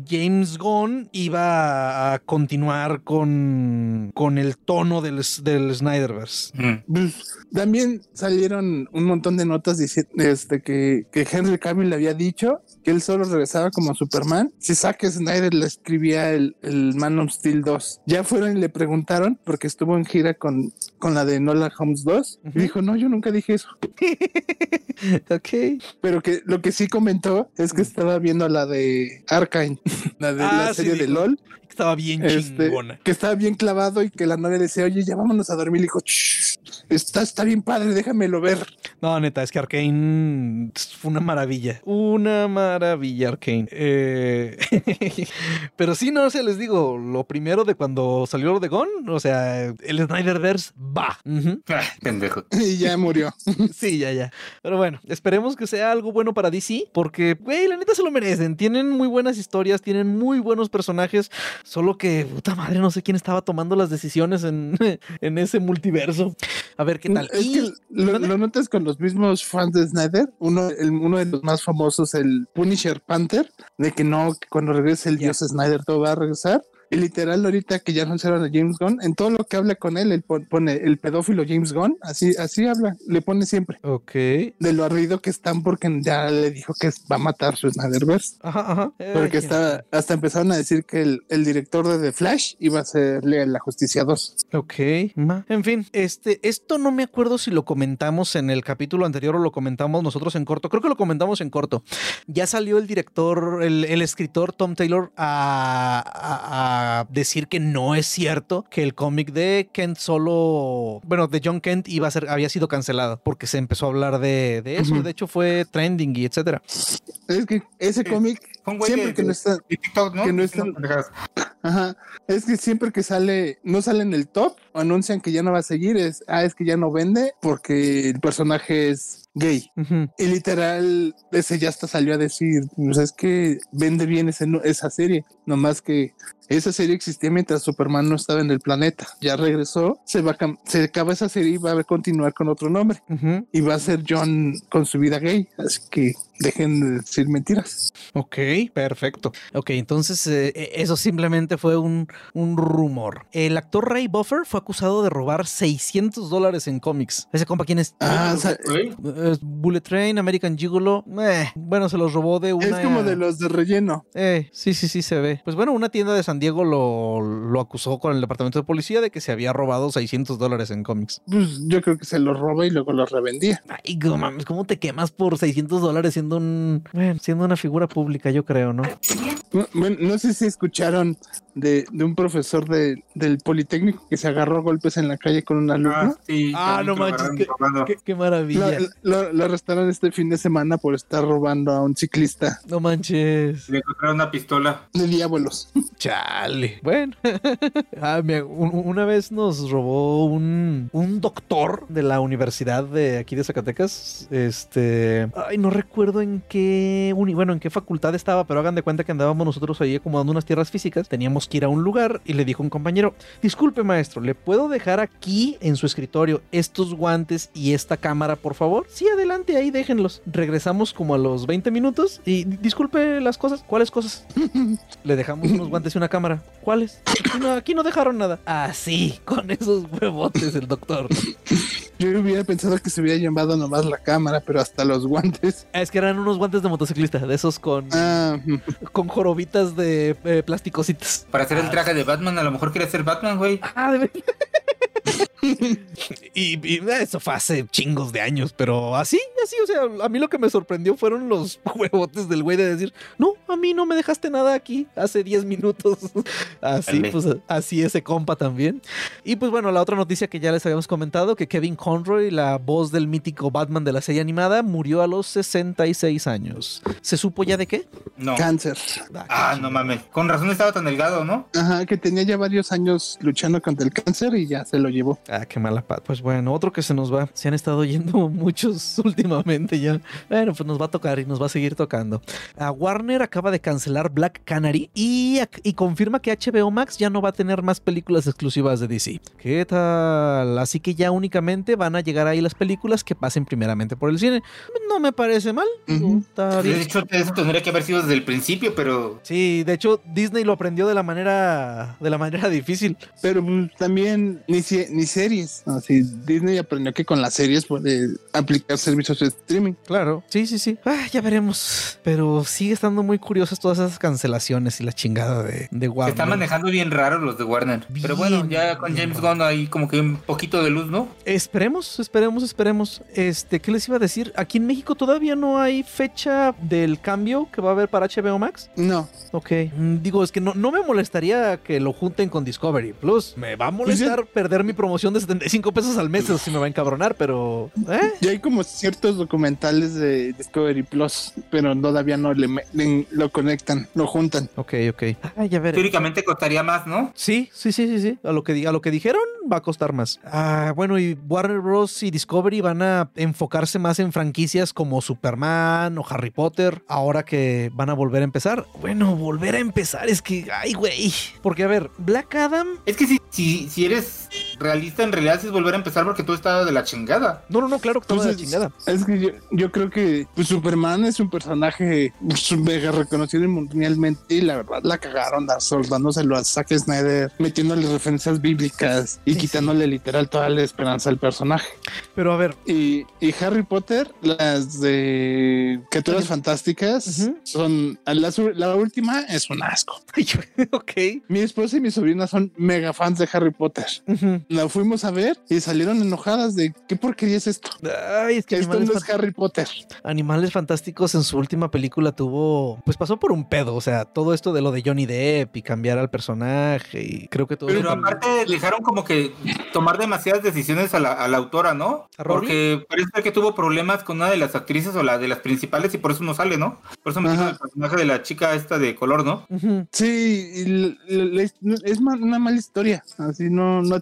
James Gunn iba a continuar con, con el tono del, del Snyderverse. Mm. También salieron un montón de notas diciendo este, que, que Henry Cavill le había dicho que él solo regresaba como Superman. Si Zack Snyder le escribía el, el Man of Steel 2. Ya fueron y le preguntaron porque estuvo en gira con, con la de Nola Holmes 2 Ujú. y dijo, no, yo nunca dije eso. ok. Pero que lo que sí comentó es que estaba viendo la de Arkane, la de Ah, la sí, serie de. LOL, Estaba bien este, chingona. que estaba bien clavado y que la novia decía, oye, ya vámonos a dormir. Y dijo, "Shh, está, está bien padre, déjamelo ver. No, neta, es que Arkane fue una maravilla. Una maravilla, Arkane. Eh, pero sí, no sé, les digo, lo primero de cuando salió lo de Gon, o sea, el Snyderverse va. Ah, pendejo. Y ya murió. Sí, ya, ya. Pero bueno, esperemos que sea algo bueno para DC, porque, güey, la neta se lo merecen. Tienen muy buenas historias, tienen muy buenos personajes, solo que, puta madre, no sé quién estaba tomando las decisiones en, en ese multiverso. A ver qué tal. Es que lo, notas con los mismos fans de Snyder. Uno, el- uno de los más famosos, el Punisher Panther, de que no, que cuando regrese el dios Snyder todo va a regresar. Y literal, ahorita que ya anunciaron a James Gunn, en todo lo que habla con él, él pon- pone el pedófilo James Gunn, así, así habla, le pone siempre. Ok. De lo ardido que están porque ya le dijo que va a matar su Snyderverse. Ajá, ajá. Porque está, hasta empezaron a decir que el, el director de The Flash iba a serle la Justicia 2. Ok, ma. En fin, este, esto no me acuerdo si lo comentamos en el capítulo anterior o lo comentamos nosotros en corto. Creo que lo comentamos en corto. Ya salió el director, el, el escritor Tom Taylor a, a- a decir que no es cierto que el cómic de Kent solo, bueno, de John Kent iba a ser, había sido cancelado porque se empezó a hablar de, de eso. De hecho, fue trending y etcétera. Es que ese cómic, un güey siempre que no está, de TikTok, ¿no? que no. Ajá. Es que siempre que sale, no sale en el top o anuncian que ya no va a seguir, es, ah, es que ya no vende porque el personaje es gay. Y literal, ese ya hasta salió a decir, pues es que vende bien ese, no- esa serie, nomás que esa serie existía mientras Superman no estaba en el planeta. Ya regresó, se va a se acaba esa serie y va a continuar con otro nombre. Y va a ser John con su vida gay. Así que dejen de decir mentiras. Ok, perfecto. Ok, entonces eh, eh, eso simplemente fue un, un rumor. El actor Ray Buffer fue acusado de robar 600 dólares en cómics. ¿Ese compa quién es? Ah, o sea, Eh, Bullet Train, American Gigolo. Eh, bueno, se los robó de una. es como de los de relleno. Eh, sí, sí, sí se ve. Pues bueno, una tienda de San Diego lo, lo acusó con el departamento de policía de que se había robado 600 dólares en cómics. Pues yo creo que se los roba y luego los revendía. Ay, mames, ¿cómo te quemas por 600 dólares siendo un. Bueno, siendo una figura pública, yo creo, ¿no? No, bueno, no sé si escucharon de, de un profesor de- del Politécnico que se agarró a golpes en la calle con un alumno. Ah, sí, Ah, no lo manches, qué-. Qué, qué maravilla. Lo, lo- lo arrestaron este fin de semana por estar robando a un ciclista No manches. Le encontraron una pistola. de diablos. Chale. Bueno. Ah, un- una vez nos robó un, un doctor de la universidad de aquí de Zacatecas. Este. Ay, no recuerdo en qué. uni- bueno, en qué facultad estaba, pero hagan de cuenta que andábamos nosotros ahí acomodando unas tierras físicas. Teníamos que ir a un lugar y le dijo un compañero: Disculpe, maestro, ¿le puedo dejar aquí en su escritorio estos guantes y esta cámara, por favor? Sí, adelante, ahí déjenlos. Regresamos como a los 20 minutos y disculpe las cosas. ¿Cuáles cosas? Le dejamos unos guantes y una cámara. ¿Cuáles? Aquí no, aquí no dejaron nada. Así, con esos huevotes el doctor. Yo hubiera pensado que se hubiera llevado nomás la cámara, pero hasta los guantes. Es que eran unos guantes de motociclista, de esos con, Ah, con jorobitas de eh. Para hacer el traje de Batman, a lo mejor quiere ser Batman, güey. Ah, de verdad. y, y eso fue hace chingos de años, pero así, así, o sea, a mí lo que me sorprendió fueron los huevotes del güey de decir, no, a mí no me dejaste nada aquí hace 10 minutos. así, Dale. pues así ese compa también. Y pues bueno, la otra noticia que ya les habíamos comentado, que Kevin Conroy, la voz del mítico Batman de la serie animada, murió a los 66 años. ¿Se supo ya de qué? No. cáncer. Ah, no mames. Con razón estaba tan delgado, ¿no? Ajá, que tenía ya varios años luchando contra el cáncer y ya se lo llevó. Ah, qué mala pat. Pues bueno, otro que se nos va. Se han estado yendo muchos últimamente ya. Bueno, pues nos va a tocar y nos va a seguir tocando. A Warner acaba de cancelar Black Canary y, y confirma que HBO Max ya no va a tener más películas exclusivas de DC. ¿Qué tal? Así que ya únicamente van a llegar ahí las películas que pasen primeramente por el cine. No me parece mal. Está bien. De hecho, eso tendría que haber sido desde el principio, pero Sí, de hecho Disney lo aprendió de la manera de la manera difícil. Pero pues, también ni, se- ni series. Así, Disney aprendió que con las series puede aplicar servicios de streaming. Claro, sí, sí, sí. Ah, ya veremos. Pero sigue estando muy curiosas todas esas cancelaciones y la chingada de, de se Warner. están manejando bien raros los de Warner. Pero bueno, ya con James raro. Gunn hay como que un poquito de luz, ¿no? Esperemos, esperemos, esperemos. Este, ¿qué les iba a decir? Aquí en México todavía no hay fecha del cambio que va a haber para HBO Max. No, Ok. Mm, Digo, es que no, no me molestaría que lo junten con Discovery Plus. Me va a Pues molestar perder mi promoción de 75 pesos al mes, eso sí me va a encabronar, pero. ¿eh? ya hay como ciertos documentales de Discovery Plus, pero todavía no le, lo conectan, lo juntan. Ok, ok. Teóricamente costaría más, ¿no? Sí, sí, sí, sí, sí. A lo que, a lo que dijeron va a costar más. Ah, bueno, y Warner Bros. y Discovery van a enfocarse más en franquicias como Superman o Harry Potter, ahora que van a volver a empezar. Bueno, volver a empezar es que, ay, güey. Porque, a ver, Black Adam... Es que si, si, si eres realista, en realidad sí es volver a empezar porque todo está de la chingada. No, no, no, claro que estaba de la Entonces, chingada. Es que yo, yo creo que pues, Superman es un personaje pues, mega reconocido mundialmente y la verdad la cagaron soldándoselo a Zack Snyder, metiéndole referencias bíblicas y Sí, quitándole literal toda la esperanza al personaje. Pero, a ver, Y, y Harry Potter, las de criaturas Oye. fantásticas, son la última es un asco. ok. Mi esposa y mi sobrina son mega fans de Harry Potter. La fuimos a ver y salieron enojadas de qué porquería es esto. Ay, es que Esto no es Harry Potter. Animales Fantásticos en su última película tuvo, pues pasó por un pedo, o sea, todo esto de lo de Johnny Depp y cambiar al personaje y creo que todo Pero eso- aparte dejaron como que tomar demasiadas decisiones a la, a la autora, ¿no? Porque parece ser que tuvo problemas con una de las actrices o la de las principales y por eso no sale, ¿no? Por eso me Ajá. el personaje de la chica esta de color, ¿no? Sí, l- l- l- es una mala historia. Así no, no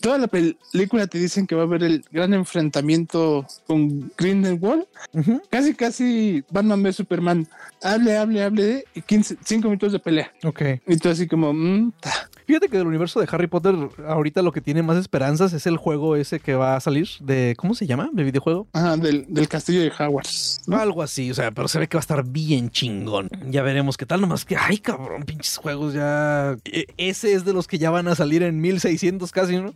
Toda la película te dicen que va a haber el gran enfrentamiento con Grindelwald. Ujú. Casi, casi Batman v Superman. Hable, hable, hable. Y 15, 5 minutos de pelea. Ok. Y tú así como, mm, ta. Fíjate que del universo de Harry Potter, ahorita lo que tiene más esperanzas es el juego ese que va a salir de. ¿Cómo se llama? ¿De videojuego? Ajá, del, del castillo de Hogwarts. ¿no? Algo así, o sea, pero se ve que va a estar bien chingón. Ya veremos qué tal, nomás que, ay, cabrón, pinches juegos ya. E- ese es de los que ya van a salir en 1600 casi, ¿no?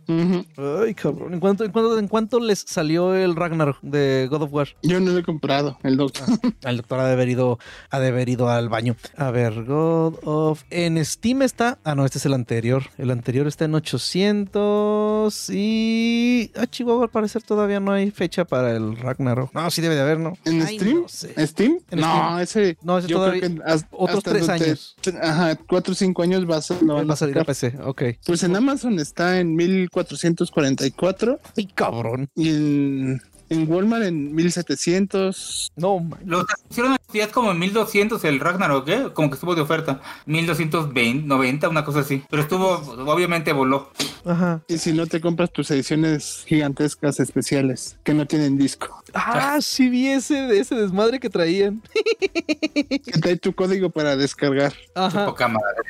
Ay, cabrón. ¿En cuánto, en cuánto, en cuánto les salió el Ragnar de God of War? Yo no lo he comprado, el doctor. El doctor ha de haber ido, ha de haber ido al baño. A ver, God of... En Steam está... Ah, no, este es el anterior. El anterior está en 800 y... Ah, Chihuahua, al parecer todavía no hay fecha para el Ragnarok. No, sí debe de haber, ¿no? ¿En Ay, Steam? no sé. ¿Steam? En no, Steam. ese. No, ese yo todavía- creo que has- otros hasta tres años. Ajá, cuatro o cinco años va a ser. van Va a salir a. PC, ok. Pues en Amazon está en 1444 Ay, cabrón. y en, en Walmart en 1700. No, man. Lo hicieron días como en 1200 el Ragnarok, ¿eh? Como que estuvo de oferta. 1220, 90, una cosa así. Pero estuvo, obviamente voló. Ajá. Y si no te compras tus ediciones gigantescas especiales que no tienen disco, Ah, sí vi ese, ese desmadre que traían. que trae tu código para descargar. Ajá. Poca madre.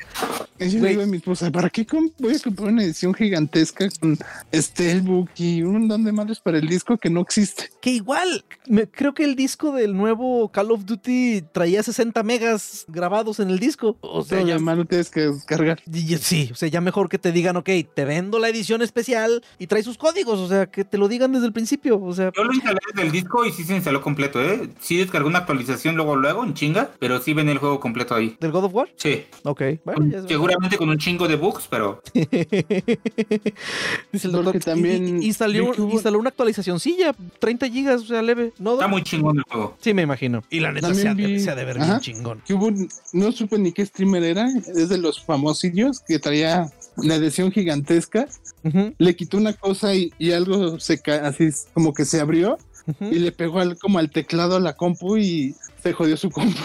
Yo le digo a mi esposa, ¿para qué voy a comprar una edición gigantesca con Steelbook y un montón de madres para el disco que no existe? Que igual, me- creo que el disco del nuevo Call of Duty traía 60 megas grabados en el disco. O sea, ya, lo tienes que descargar. y- y- sí, o sea, ya mejor que te digan, ok, te vendo la edición especial y trae sus códigos, o sea, que te lo digan desde el principio, o sea, Yo lo instalé desde el disco y sí se instaló completo, ¿eh? Sí descargó una actualización luego, luego, en chinga, pero sí ven el juego completo ahí. del God of War. Sí. Ok, bueno, Con- ya es- seguramente con un chingo de bugs, pero Dice el doctor, también y- y- instaló, vi que hubo- instaló una actualizacióncilla, 30 gigas, o sea, leve. No, está muy chingón el juego. Sí, me imagino. Y la neta se ha, de, vi- se ha de ver Ajá. bien chingón. Que hubo, un- no supe ni qué streamer era, es de los famosillos que traía una edición gigantesca, le quitó una cosa y, y algo se ca- así como que se abrió y le pegó al, como al teclado a la compu y se jodió su compu.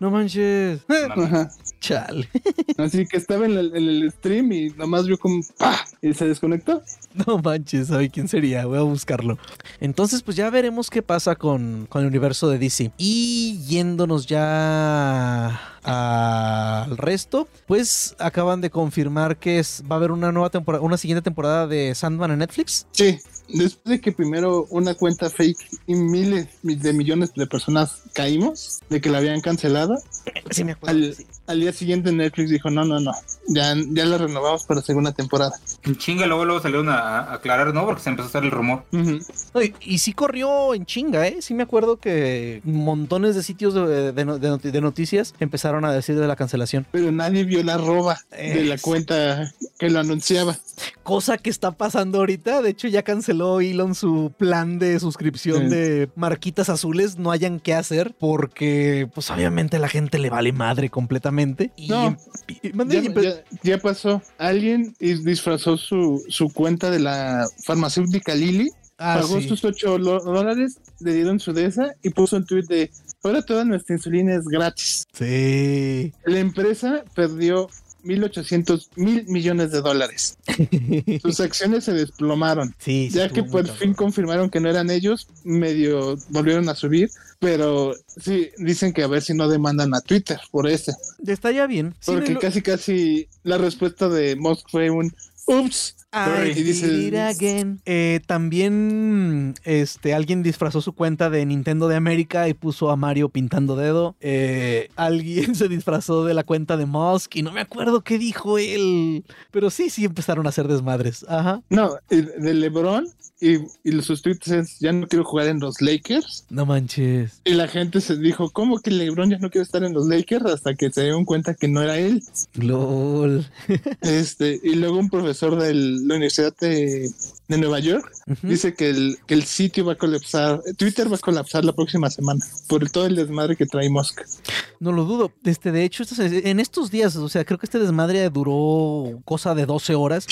No manches. Ajá. Chale. Así que estaba en el, en el stream y nomás vio como ¡pah! y se desconectó. No manches, ¿sabe quién sería? Voy a buscarlo. Entonces, pues ya veremos qué pasa con, con el universo de DC. Y yéndonos ya al resto, pues acaban de confirmar que es, va a haber una nueva temporada, una siguiente temporada de Sandman en Netflix. Sí, después de que primero una cuenta fake y miles de millones de personas caímos, de que la habían cancelado, Sí, me al, al día siguiente Netflix dijo, no, no, no, ya, ya la renovamos para segunda temporada. En chinga luego, luego salieron a, a aclarar, ¿no? Porque se empezó a hacer el rumor. No, y, y sí corrió en chinga, ¿eh? Sí me acuerdo que montones de sitios de, de no- de noti- de noticias empezaron a decir de la cancelación. Pero nadie vio la arroba de la cuenta que lo anunciaba. Cosa que está pasando ahorita. De hecho, ya canceló Elon su plan de suscripción Sí. de marquitas azules. No hayan qué hacer porque, pues, obviamente la gente le vale madre completamente. Y, No. y- Ya, pasó. Alguien disfrazó su, su cuenta de la farmacéutica Lili, Ah, pagó sí. sus 8 dólares, le dieron su de esa y puso un tweet de ahora toda nuestra insulina es gratis. Sí. La empresa perdió 1.800 mil millones de dólares. Sus acciones se desplomaron. Sí, sí, Ya que por fin confirmaron que no eran ellos, medio volvieron a subir, pero sí, dicen que a ver si no demandan a Twitter por ese. Estaría bien. Sí, Porque lo- casi casi la respuesta de Musk fue un ups. I Y dice- again. Eh, también este, alguien disfrazó su cuenta de Nintendo de América y puso a Mario pintando dedo. Eh, alguien se disfrazó de la cuenta de Musk y no me acuerdo qué dijo él. Pero sí, sí empezaron a hacer desmadres. Ajá. No, de LeBron y, y sus tweets es ya no quiero jugar en los Lakers. No manches. Y la gente se dijo, ¿cómo que LeBron ya no quiere estar en los Lakers? Hasta que se dieron cuenta que no era él. LOL. Este, y luego un profesor de la Universidad de, de Nueva York dice que el, que el sitio va a colapsar, Twitter va a colapsar la próxima semana por todo el desmadre que trae Musk. No lo dudo. Este, de hecho, en estos días, o sea, creo que este desmadre duró cosa de 12 horas,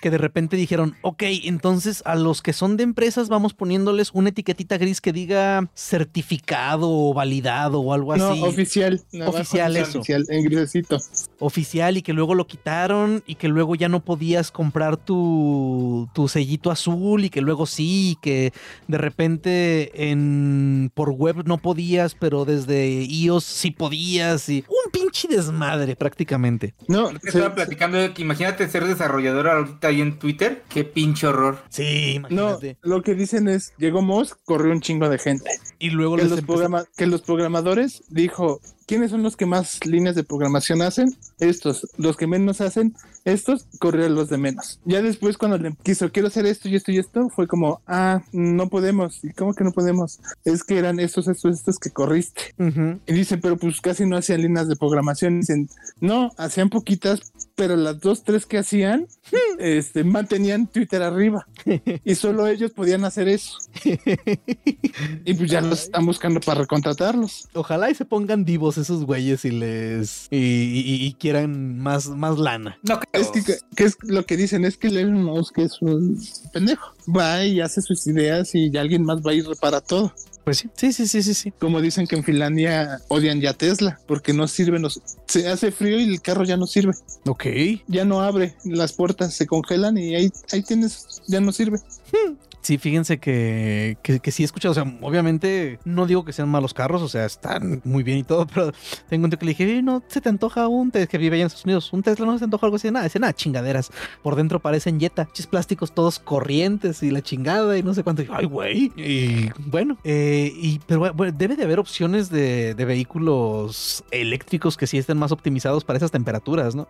que de repente dijeron, ok, entonces a los que son de empresas vamos poniéndoles una etiquetita gris que diga certificado o validado o algo No, así. oficial. nada más Oficial, eso. Oficial, en grisecito. Oficial y que luego lo quitaron y que luego ya no podías comprar tu, tu sellito azul y que luego sí, y que de repente en por web no podías, pero desde iOS sí podías y un pinche desmadre prácticamente. No, Que se- estaba platicando de que imagínate ser desarrollador ahorita ahí en Twitter. Qué pinche horror. Sí, no, imagínate. lo que dicen es, llegó Musk, corrió un chingo de gente. y luego Que los, empezó- programa- que los programadores dijo, ¿quiénes son los que más líneas de programación hacen? Estos. Los que menos hacen, estos, corrieron los de menos. Ya después cuando le quiso, quiero hacer esto y esto y esto, fue como, ah, no podemos. ¿Y cómo que no podemos? Es que eran estos, estos, estos que corriste. Y dicen, pero pues casi no hacían líneas de programación. Dicen, no, hacían poquitas, pero las dos, tres que hacían, este, mantenían Twitter arriba. Y solo ellos podían hacer eso. Y pues ya los están buscando para recontratarlos. Ojalá y se pongan divos esos güeyes y les y, y- y quieran más, más lana. No. Es que, que es lo que dicen, es que Elon Musk es un pendejo. Va y hace sus ideas y ya alguien más va y repara todo. Pues sí, sí, sí, sí, sí, sí. Como dicen que en Finlandia odian ya Tesla porque no sirven los... Se hace frío y el carro ya no sirve. Ok. Ya no abre, las puertas se congelan y ahí, ahí tienes, ya no sirve. Sí, fíjense que, que, que sí he escuchado, o sea, obviamente no digo que sean malos carros, o sea, están muy bien y todo, pero tengo un tío que le dije, "Oye, no se te antoja un Tesla que vive allá en Estados Unidos, un Tesla no se te antoja algo así, nada, dice nada, chingaderas, por dentro parecen Jetta, chis plásticos todos corrientes y la chingada y no sé cuánto, Y ay, güey, y bueno, eh, y, pero bueno, debe de haber opciones de, de vehículos eléctricos que sí estén más optimizados para esas temperaturas, ¿no?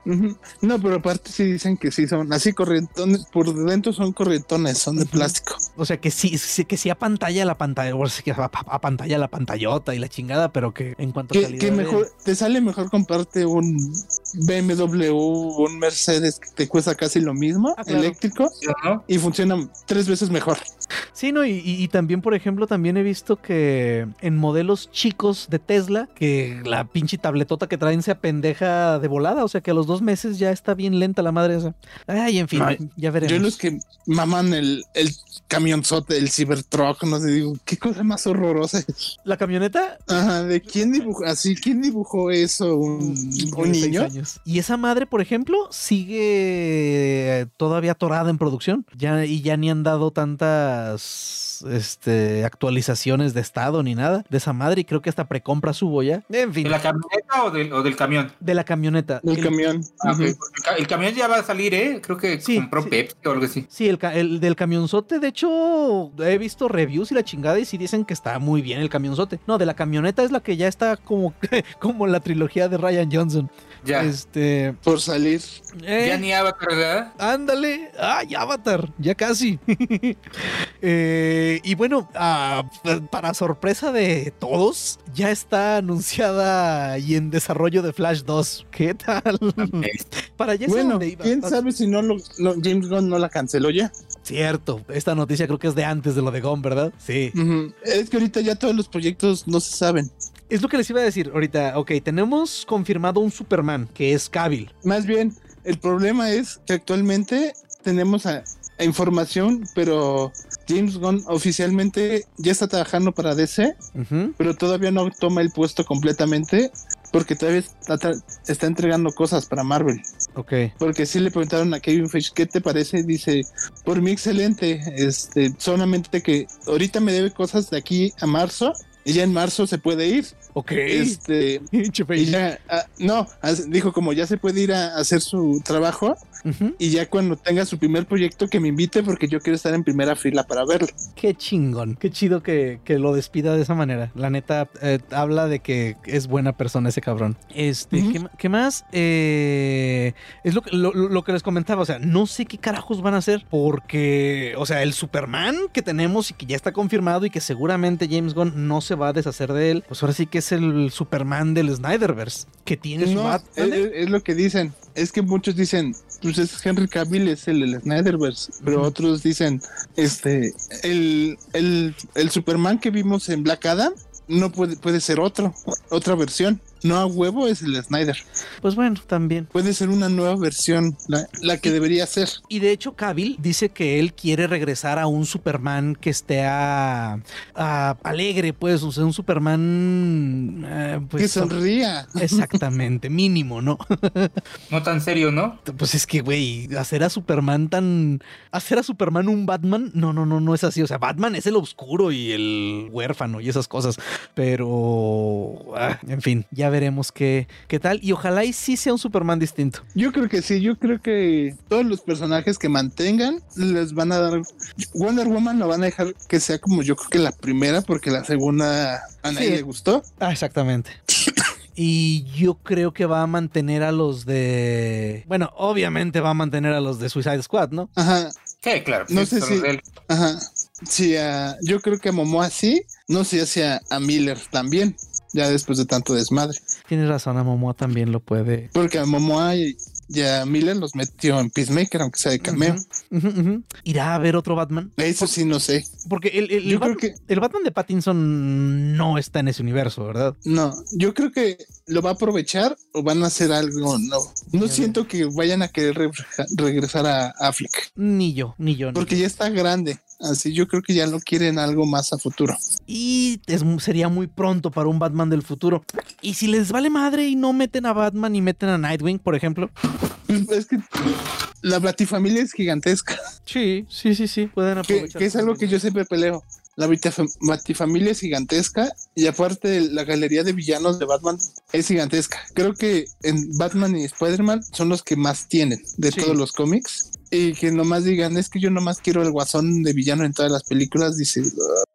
No, pero aparte sí dicen que sí son así corrientones, por dentro son corrientones, son de plástico. O sea, que sí, que sí apantalla la pantalla, o sea, que a, a pantalla la pantallota y la chingada, pero que en cuanto a Que, calidad que de- mejor, te sale mejor comprarte un BMW, un Mercedes que te cuesta casi lo mismo, Ah, claro. eléctrico, ¿no? y funciona tres veces mejor. Sí, no, y, y- y también, por ejemplo, también he visto que en modelos chicos de Tesla, que la pinche tabletota que traen se apendeja de volada, o sea que a los dos meses ya está bien lenta la madre esa. Ay, en fin, Ay, ya veremos. Yo los que maman el, el camionzote, el Cybertruck, no sé, digo, qué cosa más horrorosa. es? La camioneta, Ajá, ¿de quién dibujó? Así, ¿quién dibujó eso? ¿Un, un niño? años. Y esa madre, por ejemplo, sigue todavía atorada en producción. Ya, y ya ni han dado tantas este, actualizaciones de estado ni nada de esa madre. Y creo que hasta precompra subo ya. En fin, ¿De la camioneta o del, o del camión? de la camioneta. El El- camión. Ah, el, ca- el camión ya va a salir, ¿eh? Creo que Sí, compró sí. Pepsi o algo así. Sí, el del camionzote, de hecho, he visto reviews y la chingada y sí dicen que está muy bien el camionzote. No, de la camioneta es la que ya está como, como la trilogía de Ryan Johnson. Ya. Este... Por salir. eh, Ya ni Avatar, ¿verdad? Ándale, ay, Avatar, ya casi. Eh, y bueno, ah, para sorpresa de todos, ya está anunciada y en desarrollo de Flash 2. ¿Qué tal? para allá es a Bueno, donde iba. quién sabe si no lo, lo- James Gunn no la canceló ya. Cierto, esta noticia creo que es de antes de lo de Gon, ¿verdad? Sí. Es que ahorita ya todos los proyectos no se saben. Es lo que les iba a decir ahorita. Ok, tenemos confirmado un Superman que es Cavill. Más bien, el problema es que actualmente tenemos a información, pero James Gunn oficialmente ya está trabajando para DC, pero todavía no toma el puesto completamente porque todavía está, está entregando cosas para Marvel. Ok. Porque sí le preguntaron a Kevin Feige, ¿qué te parece? Dice, por mí excelente, este, solamente que ahorita me debe cosas de aquí a marzo y ya en marzo se puede ir. Ok. Este, y ya, ah, no, dijo como ya se puede ir a hacer su trabajo Y ya cuando tenga su primer proyecto que me invite porque yo quiero estar en primera fila para verlo. Qué chingón. Qué chido que, que lo despida de esa manera. La neta, eh, habla de que es buena persona ese cabrón. Este. ¿qué, más? Eh, es lo, que- lo, lo que les comentaba. O sea, no sé qué carajos van a hacer. Porque, o sea, el Superman que tenemos y que ya está confirmado y que seguramente James Gunn no se va a deshacer de él. Pues ahora sí que es el Superman del Snyderverse. Que tiene su No, es- es lo que dicen. Es que muchos dicen, pues es Henry Cavill, es el, el Snyderverse, pero otros dicen, este, el, el, el Superman que vimos en Black Adam no puede, puede ser otro, otra versión. No a huevo es el Snyder. Pues bueno, también. Puede ser una nueva versión, la, la que debería ser. Y de hecho, Cavill dice que él quiere regresar a un Superman que esté a, a- alegre, pues, o sea, un Superman. eh, pues, que sonría. Exactamente, mínimo, ¿no? No tan serio, ¿no? Pues es que, güey, hacer a Superman tan. Hacer a Superman un Batman, no, no, no, no es así. O sea, Batman es el oscuro y el huérfano y esas cosas. Pero, ah, en fin, ya veremos qué, qué tal. Y ojalá y sí sea un Superman distinto. Yo creo que sí, yo creo que todos los personajes que mantengan les van a dar. Wonder Woman lo van a dejar que sea como yo creo que la primera, porque la segunda a nadie Sí. le gustó. Ah, exactamente. Y yo creo que va a mantener a los de. Bueno, obviamente va a mantener a los de Suicide Squad, ¿no? Ajá, Sí, claro. No sí, sé si- los de él. ajá. Sí, a- yo creo que a Momoa sí, no sé si a Miller también, ya después de tanto desmadre. Tienes razón, a Momoa también lo puede. Porque a Momoa y, y a Miller los metió en Peacemaker, aunque sea de cameo. ¿Irá a haber otro Batman? Eso sí, no sé. Porque el, el- el Yo creo Batman, que el Batman de Pattinson no está en ese universo, ¿verdad? no, yo creo que lo va a aprovechar o van a hacer algo. No Ya siento que vayan a querer re- regresar a Affleck. Ni yo, ni yo. ni Porque yo. ya está grande. Así yo creo que ya no quieren algo más a futuro. Y es sería muy pronto para un Batman del futuro. Y si les vale madre y no meten a Batman y meten a Nightwing, por ejemplo. Pues es que la Batifamilia es gigantesca, Sí, sí, sí, sí, pueden aprovechar. que es algo que yo siempre peleo. La Batifam- Batifamilia es gigantesca y aparte la galería de villanos de Batman es gigantesca. Creo que en Batman y Spider-Man son los que más tienen de Sí. todos los cómics. Y que nomás digan, es que yo nomás quiero el guasón de villano en todas las películas. Dice,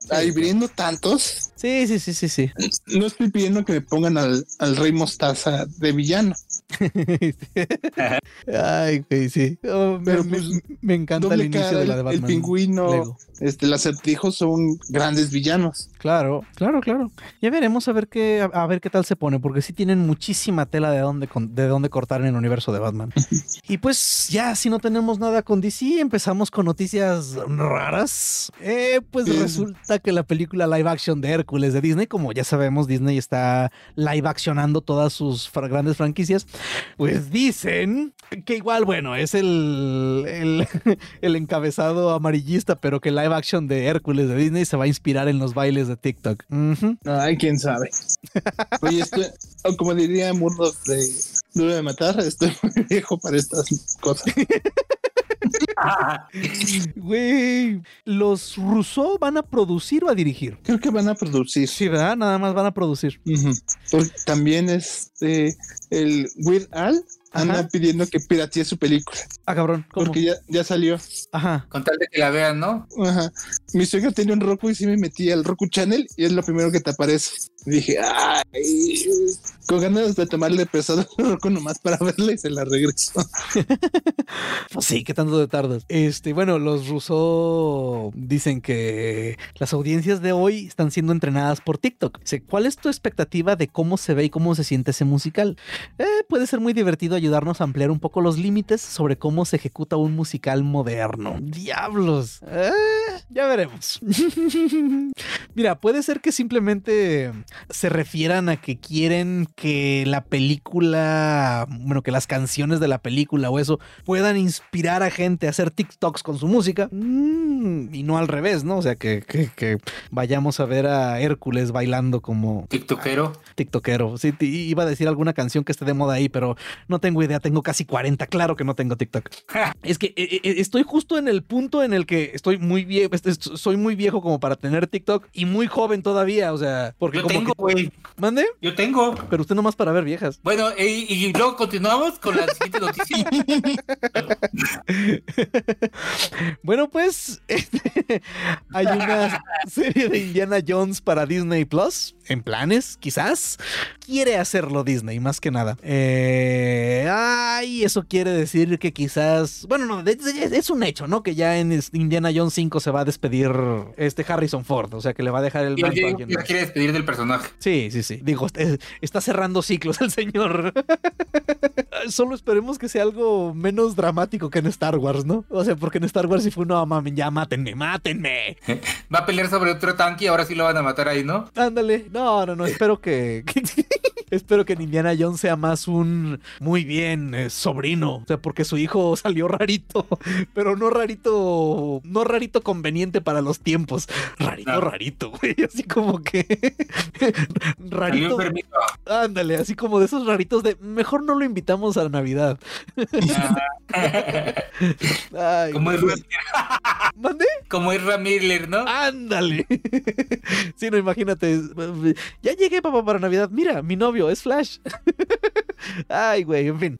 ahí viendo tantos, Sí, sí, sí, sí, sí. no estoy pidiendo que me pongan al, al Rey Mostaza de villano. Ay, güey, sí. Oh, Pero, me- pues, me encanta el inicio cara, de la de el, Batman. pingüino, Lego. este, el acertijo son grandes villanos. Claro, claro, claro. Ya veremos a ver qué, a, ver qué tal se pone, porque sí tienen muchísima tela de dónde, con- de dónde cortar en el universo de Batman. y pues ya, si no tenemos nada con DC, empezamos con noticias raras. Eh, pues resulta que la película live action de Hércules de Disney, como ya sabemos, Disney está live accionando todas sus grandes franquicias, pues dicen que igual, bueno, es el, el, el encabezado amarillista, pero que live action de Hércules de Disney se va a inspirar en los bailes de TikTok. Ujú. Ay, quién sabe. Oye, estoy, o como diría Murdoch de Duro de Matar, estoy muy viejo para estas cosas. Güey, los Rousseau van a producir o a dirigir. Creo que van a producir. Sí, ¿verdad? Nada más van a producir. También este el Weird Al anda Ajá. pidiendo que piratee su película. Ah, cabrón. ¿Cómo? Porque ya, ya salió. Ajá. Con tal de que la vean, ¿no? Ajá. Mi suegra tenía un Roku y sí me metí al Roku Channel y es lo primero que te aparece. Y dije, ay, con ganas de tomarle pesado nomás para verla y se la regreso. Pues sí, ¿qué tanto de tardas? Este, bueno, los Rousseau dicen que las audiencias de hoy están siendo entrenadas por TikTok. Dice, ¿cuál es tu expectativa de cómo se ve y cómo se siente ese musical? Eh, puede ser muy divertido ayudarnos a ampliar un poco los límites sobre cómo se ejecuta un musical moderno. Diablos. Eh, ya veremos. Mira, puede ser que simplemente se refieran a que quieren que la película, bueno, que las canciones de la película o eso puedan inspirar a gente a hacer TikToks con su música. Mm, y no al revés, ¿no? O sea, que, que- que vayamos a ver a Hércules bailando como TikTokero. TikTokero. Sí, iba a decir alguna canción que esté de moda ahí, pero no tengo idea. Tengo casi 40. Claro que no tengo TikTok. es que eh, eh, estoy justo en el punto en el que estoy muy viejo, soy muy viejo como para tener TikTok y muy joven todavía. O sea, porque Yo como tengo, que- güey. ¿Mande? Yo tengo. Pero usted nomás para ver viejas. Bueno, y, y luego continuamos con la siguiente noticia. Bueno, pues este, hay una serie de Indiana Jones para Disney Plus. En planes, quizás. Quiere hacerlo Disney, más que nada. Eh, ay, eso quiere decir que quizás. Bueno, no, es un hecho, ¿no? Que ya en Indiana Jones 5 se va a despedir este Harrison Ford. O sea, que le va a dejar el a ya quiere despedir del personaje. Sí, sí, sí. Digo, eh, está cerrando ciclos el señor. Solo esperemos que sea algo menos dramático que en Star Wars, ¿no? O sea, porque en Star Wars sí fue, no, mames, ya mátenme, mátenme. Va a pelear sobre otro tanque y ahora sí lo van a matar ahí, ¿no? Ándale. No, no, no, espero que... espero que Indiana Jones sea más un muy bien eh, sobrino. O sea, porque su hijo salió rarito, pero no rarito, no rarito conveniente para los tiempos. Rarito, No. rarito, güey. Así como que... Rarito. Ándale, así como de esos raritos de mejor no lo invitamos a Navidad. Ay, Como es. ¿Mande? como es Ramírez, ¿no? Ándale. Sí, no, imagínate. Ya llegué, papá, para Navidad. Mira, mi novio es Flash. Ay, güey, en fin.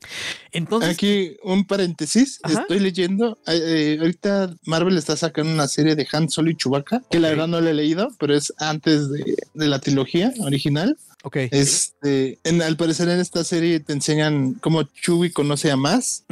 Entonces, Aquí un paréntesis, Ajá. estoy leyendo, eh, ahorita Marvel está sacando una serie de Han Solo y Chewbacca, que la verdad no la he leído, pero es antes de, de la trilogía original. ok. Este, en, al parecer en esta serie te enseñan cómo Chewie conoce a más,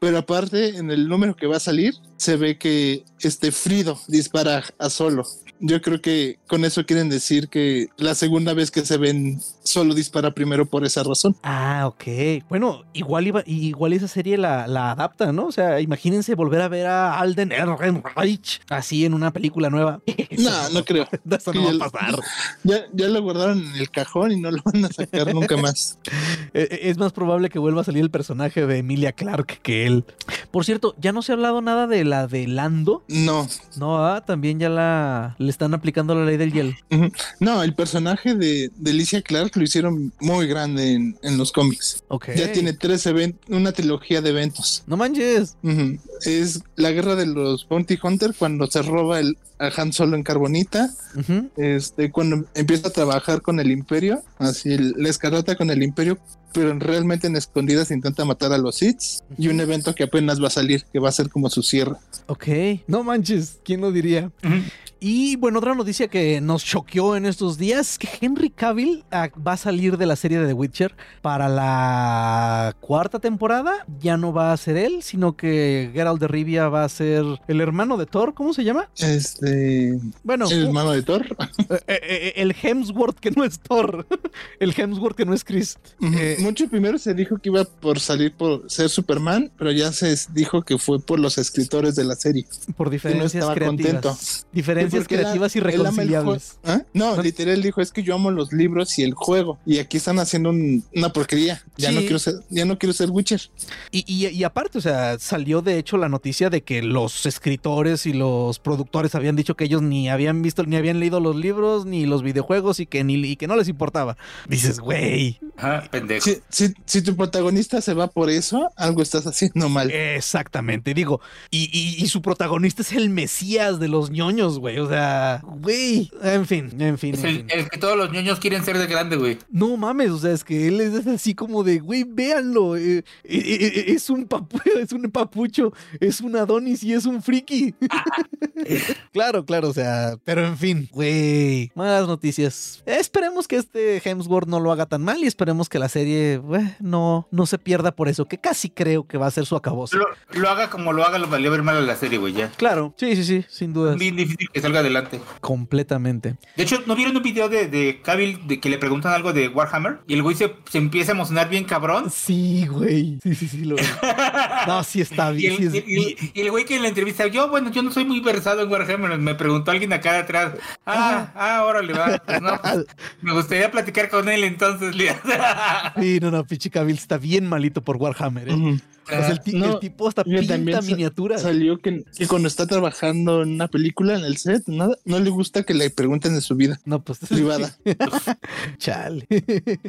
pero aparte en el número que va a salir se ve que este Frido dispara a Solo. Yo creo que con eso quieren decir que la segunda vez que se ven Solo dispara primero por esa razón. Ah, ok. Bueno, igual iba, igual esa serie la, la adapta, ¿no? O sea, imagínense volver a ver a Alden Ehrenreich así en una película nueva. No, no creo. Eso no va a pasar. Ya, ya lo guardaron en el cajón y no lo van a sacar nunca más. Eh, eh, Es más probable que vuelva a salir el personaje de Emilia Clark que él. Por cierto, ya no se ha hablado nada de la de Lando. No, No, ah, también ya la, le están aplicando la ley del hielo. No, el personaje de, de Alicia Clark lo hicieron muy grande en, en los cómics. Ok. Ya tiene tres eventos, una trilogía de eventos. No manches. Es la guerra de los Bounty Hunter cuando se roba el, a Han Solo en Carbonita. Este, cuando empieza a trabajar con el Imperio, así la escarlata con el Imperio, pero realmente en escondidas intenta matar a los Sith. Y un evento que apenas va a salir, que va a ser como su cierre. Ok. No manches. ¿Quién lo diría? Ujú. Y bueno, otra noticia que nos choqueó en estos días, que Henry Cavill ah, va a salir de la serie de The Witcher para la cuarta temporada. Ya no va a ser él, sino que Geralt de Rivia va a ser el hermano de Thor. ¿Cómo se llama? Este, Bueno, el hermano de Thor. eh, eh, eh, el Hemsworth que no es Thor. el Hemsworth que no es Chris. Eh, Mucho primero se dijo que iba por salir por ser Superman, pero ya se dijo que fue por los escritores de la serie. por Que no diferencias estaba creativas. contento. Diferencias Él- creativas y él ama el reconciliables. jue- ¿Ah? No, literal dijo es que yo amo los libros y el juego y aquí están haciendo un- una porquería. Ya Sí. no quiero ser, ya no quiero ser Witcher. Y, y- y aparte, o sea, salió de hecho la noticia de que los escritores y los productores habían dicho que ellos ni habían visto, ni habían leído los libros, ni los videojuegos y que, ni, y que no les importaba. Dices, güey. Ajá, pendejo. Si, si, si tu protagonista se va por eso, algo estás haciendo mal. Exactamente, digo. Y, y- y su protagonista es el mesías de los ñoños, güey. O sea, güey. En fin, en fin. Es en el, fin. el que todos los niños quieren ser de grande, güey. No mames, o sea, es que él es así como de, güey, véanlo, eh, eh, eh, es un papu es un papucho, es un Adonis y es un friki. claro, claro, o sea, pero en fin, güey, malas noticias. Esperemos que este Hemsworth no lo haga tan mal y esperemos que la serie eh, no, no se pierda por eso, que casi creo que va a ser su acabose. Lo, lo haga como lo haga, lo valió ver mal a la serie, güey, ya. Claro, sí, sí, sí, sin duda, Bien difícil que salga adelante. completamente. De hecho, ¿no vieron un video de, de Cavill de que le preguntan algo de Warhammer? Y el güey se, se empieza a emocionar bien cabrón. Sí, güey, sí, sí, sí, lo No, sí está Y bien. el, sí es- y- y- y el güey que en la entrevista, yo, bueno, yo no soy muy versado en Warhammer, me preguntó alguien acá de atrás. Ah, ah, órale, va. Pues no, pues, me gustaría platicar con él entonces. Sí, no, no, pinche Cavill está bien malito por Warhammer, ¿eh? O sea, el, No, el tipo hasta pinta miniaturas. Salió que, que cuando está trabajando en una película en el set, nada, no le gusta que le pregunten de su vida No, pues. privada. Chale.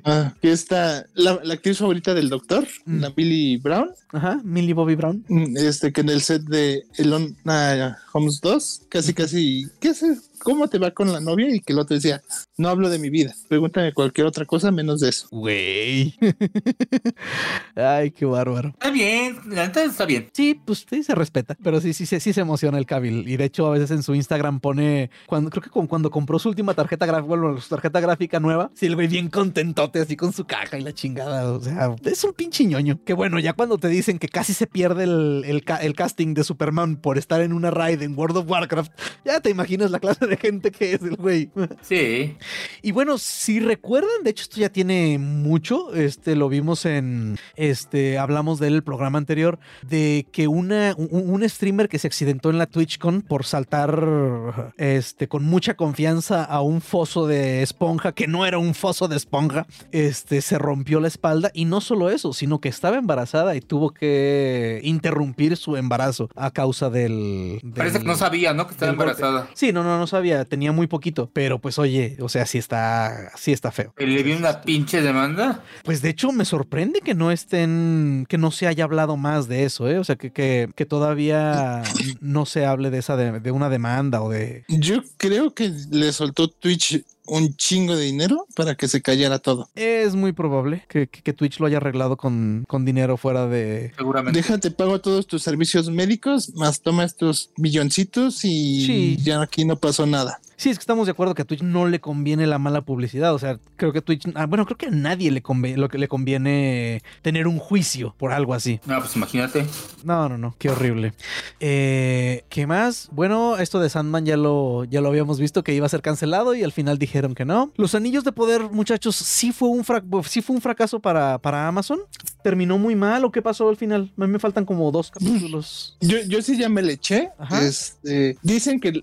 Ah, que está la, la actriz favorita del doctor, Mm. la Billy Brown, Ajá, Millie Bobby Brown. mm, este que en el set de Elona Holmes 2, casi casi, ¿qué haces? ¿Cómo te va con la novia? Y que el otro decía, no hablo de mi vida, pregúntame cualquier otra cosa menos de eso. Güey. Ay, qué bárbaro. Está bien, la neta está bien. Sí, pues sí se respeta, pero sí, sí, sí, sí se emociona el Cavill. Y de hecho, a veces en su Instagram pone, cuando creo que con- cuando compró su última tarjeta gráfica, bueno, su tarjeta gráfica nueva, sí, el güey bien contentote, así con su caja y la chingada. O sea, es un pinche ñoño. Que bueno, ya cuando te dicen que casi se pierde el, el casting de Superman por estar en una raid en World of Warcraft, ya te imaginas la clase de gente que es el güey. Sí. Y bueno, si recuerdan, de hecho esto ya tiene mucho, este lo vimos en este hablamos del programa anterior de que una un, un streamer que se accidentó en la TwitchCon por saltar este con mucha confianza a un foso de esponja que no era un foso de esponja, este se rompió la espalda y no solo eso, sino que estaba embarazada y tuvo que interrumpir su embarazo a causa del, Parece que no sabía, ¿no? Que estaba golpe. embarazada. Sí, no, no, no sabía, tenía muy poquito, pero pues oye, o sea, sí está, sí está feo. Le vi una pinche demanda. Pues de hecho me sorprende que no estén, que no se haya hablado más de eso, ¿eh? O sea, que, que, que todavía no se hable de esa, de, de una demanda o de... Yo creo que le soltó Twitch un chingo de dinero para que se callara todo. Es muy probable que, que- que Twitch lo haya arreglado con, con dinero fuera de... Seguramente. Déjate, pago todos tus servicios médicos, más toma estos milloncitos y Sí. ya aquí no pasó nada. Sí, es que estamos de acuerdo que a Twitch no le conviene la mala publicidad. O sea, creo que Twitch, ah, bueno, creo que a nadie le conviene, lo que le conviene tener un juicio por algo así. No, pues imagínate. No, no, no, qué horrible. Eh, ¿Qué más? Bueno, esto de Sandman ya lo, ya lo habíamos visto que iba a ser cancelado y al final dijeron que no. Los Anillos de Poder, muchachos, sí fue un, fra- sí fue un fracaso para, para Amazon. ¿Terminó muy mal o qué pasó al final? A mí me faltan como dos capítulos. Yo, yo sí ya me le eché. Ajá. Este, dicen que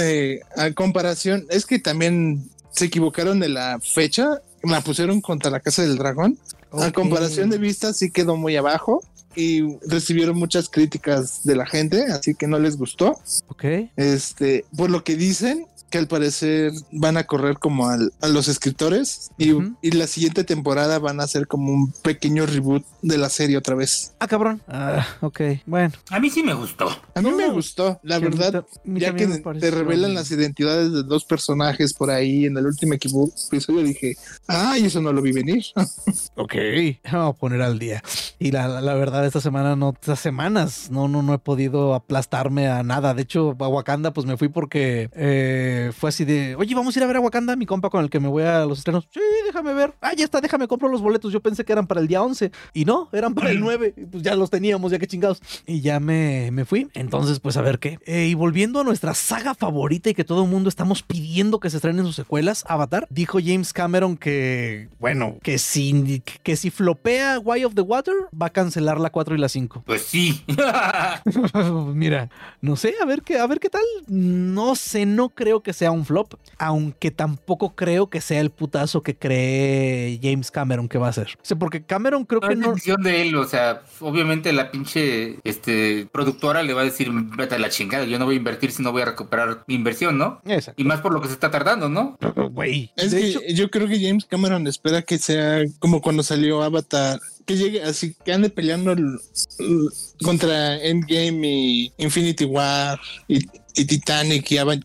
eh, a comparación, es que también se equivocaron de la fecha, la pusieron contra la Casa del Dragón. A Ok. comparación de vistas sí quedó muy abajo y recibieron muchas críticas de la gente, así que no les gustó. Ok. Este, por lo que dicen, que al parecer van a correr como al- a los escritores y, y la siguiente temporada van a hacer como un pequeño reboot de la serie otra vez. Ah, cabrón. Ah, ok. Bueno. A mí sí me gustó. A mí No, me gustó, la verdad, ya que te revelan bien. las identidades de dos personajes por ahí en el último equipo, episodio, dije, ay, eso no lo vi venir. Ok, vamos a poner al día. Y la, la- la verdad, esta semana, no, estas semanas, no, no, no he podido aplastarme a nada. De hecho, a Wakanda, pues me fui porque eh, fue así de, oye, vamos a ir a ver a Wakanda, mi compa con el que me voy a los estrenos. Sí, déjame ver. Ah, ya está, déjame, compro los boletos. Yo pensé que eran para el día 11 y no, eran para el 9. Y Pues ya los teníamos, ya que chingados. Y ya me, me fui. Entonces, pues a ver qué. Eh, y volviendo a nuestra saga favorita y que todo el mundo estamos pidiendo que se estrenen sus secuelas, Avatar, dijo James Cameron que, bueno, que si, que si flopea Way of the Water, va a cancelar la 4 y la 5. Pues sí. Mira, no sé, a ver qué, a ver qué tal. No sé, no creo que sea un flop, aunque tampoco creo que sea el putazo que cree James Cameron que va a ser. O sea, porque Cameron creo No que es no. decisión de él, o sea, obviamente la pinche este, productora le va a decir, vete a la chingada, yo no voy a invertir si no voy a recuperar mi inversión, ¿no? Exacto. Y más por lo que se está tardando, ¿no? Güey. Es de que hecho, yo creo que James Cameron espera que sea como cuando salió Avatar, que llegue así, que ande peleando el- el- contra Endgame y Infinity War y, y Titanic y Ava-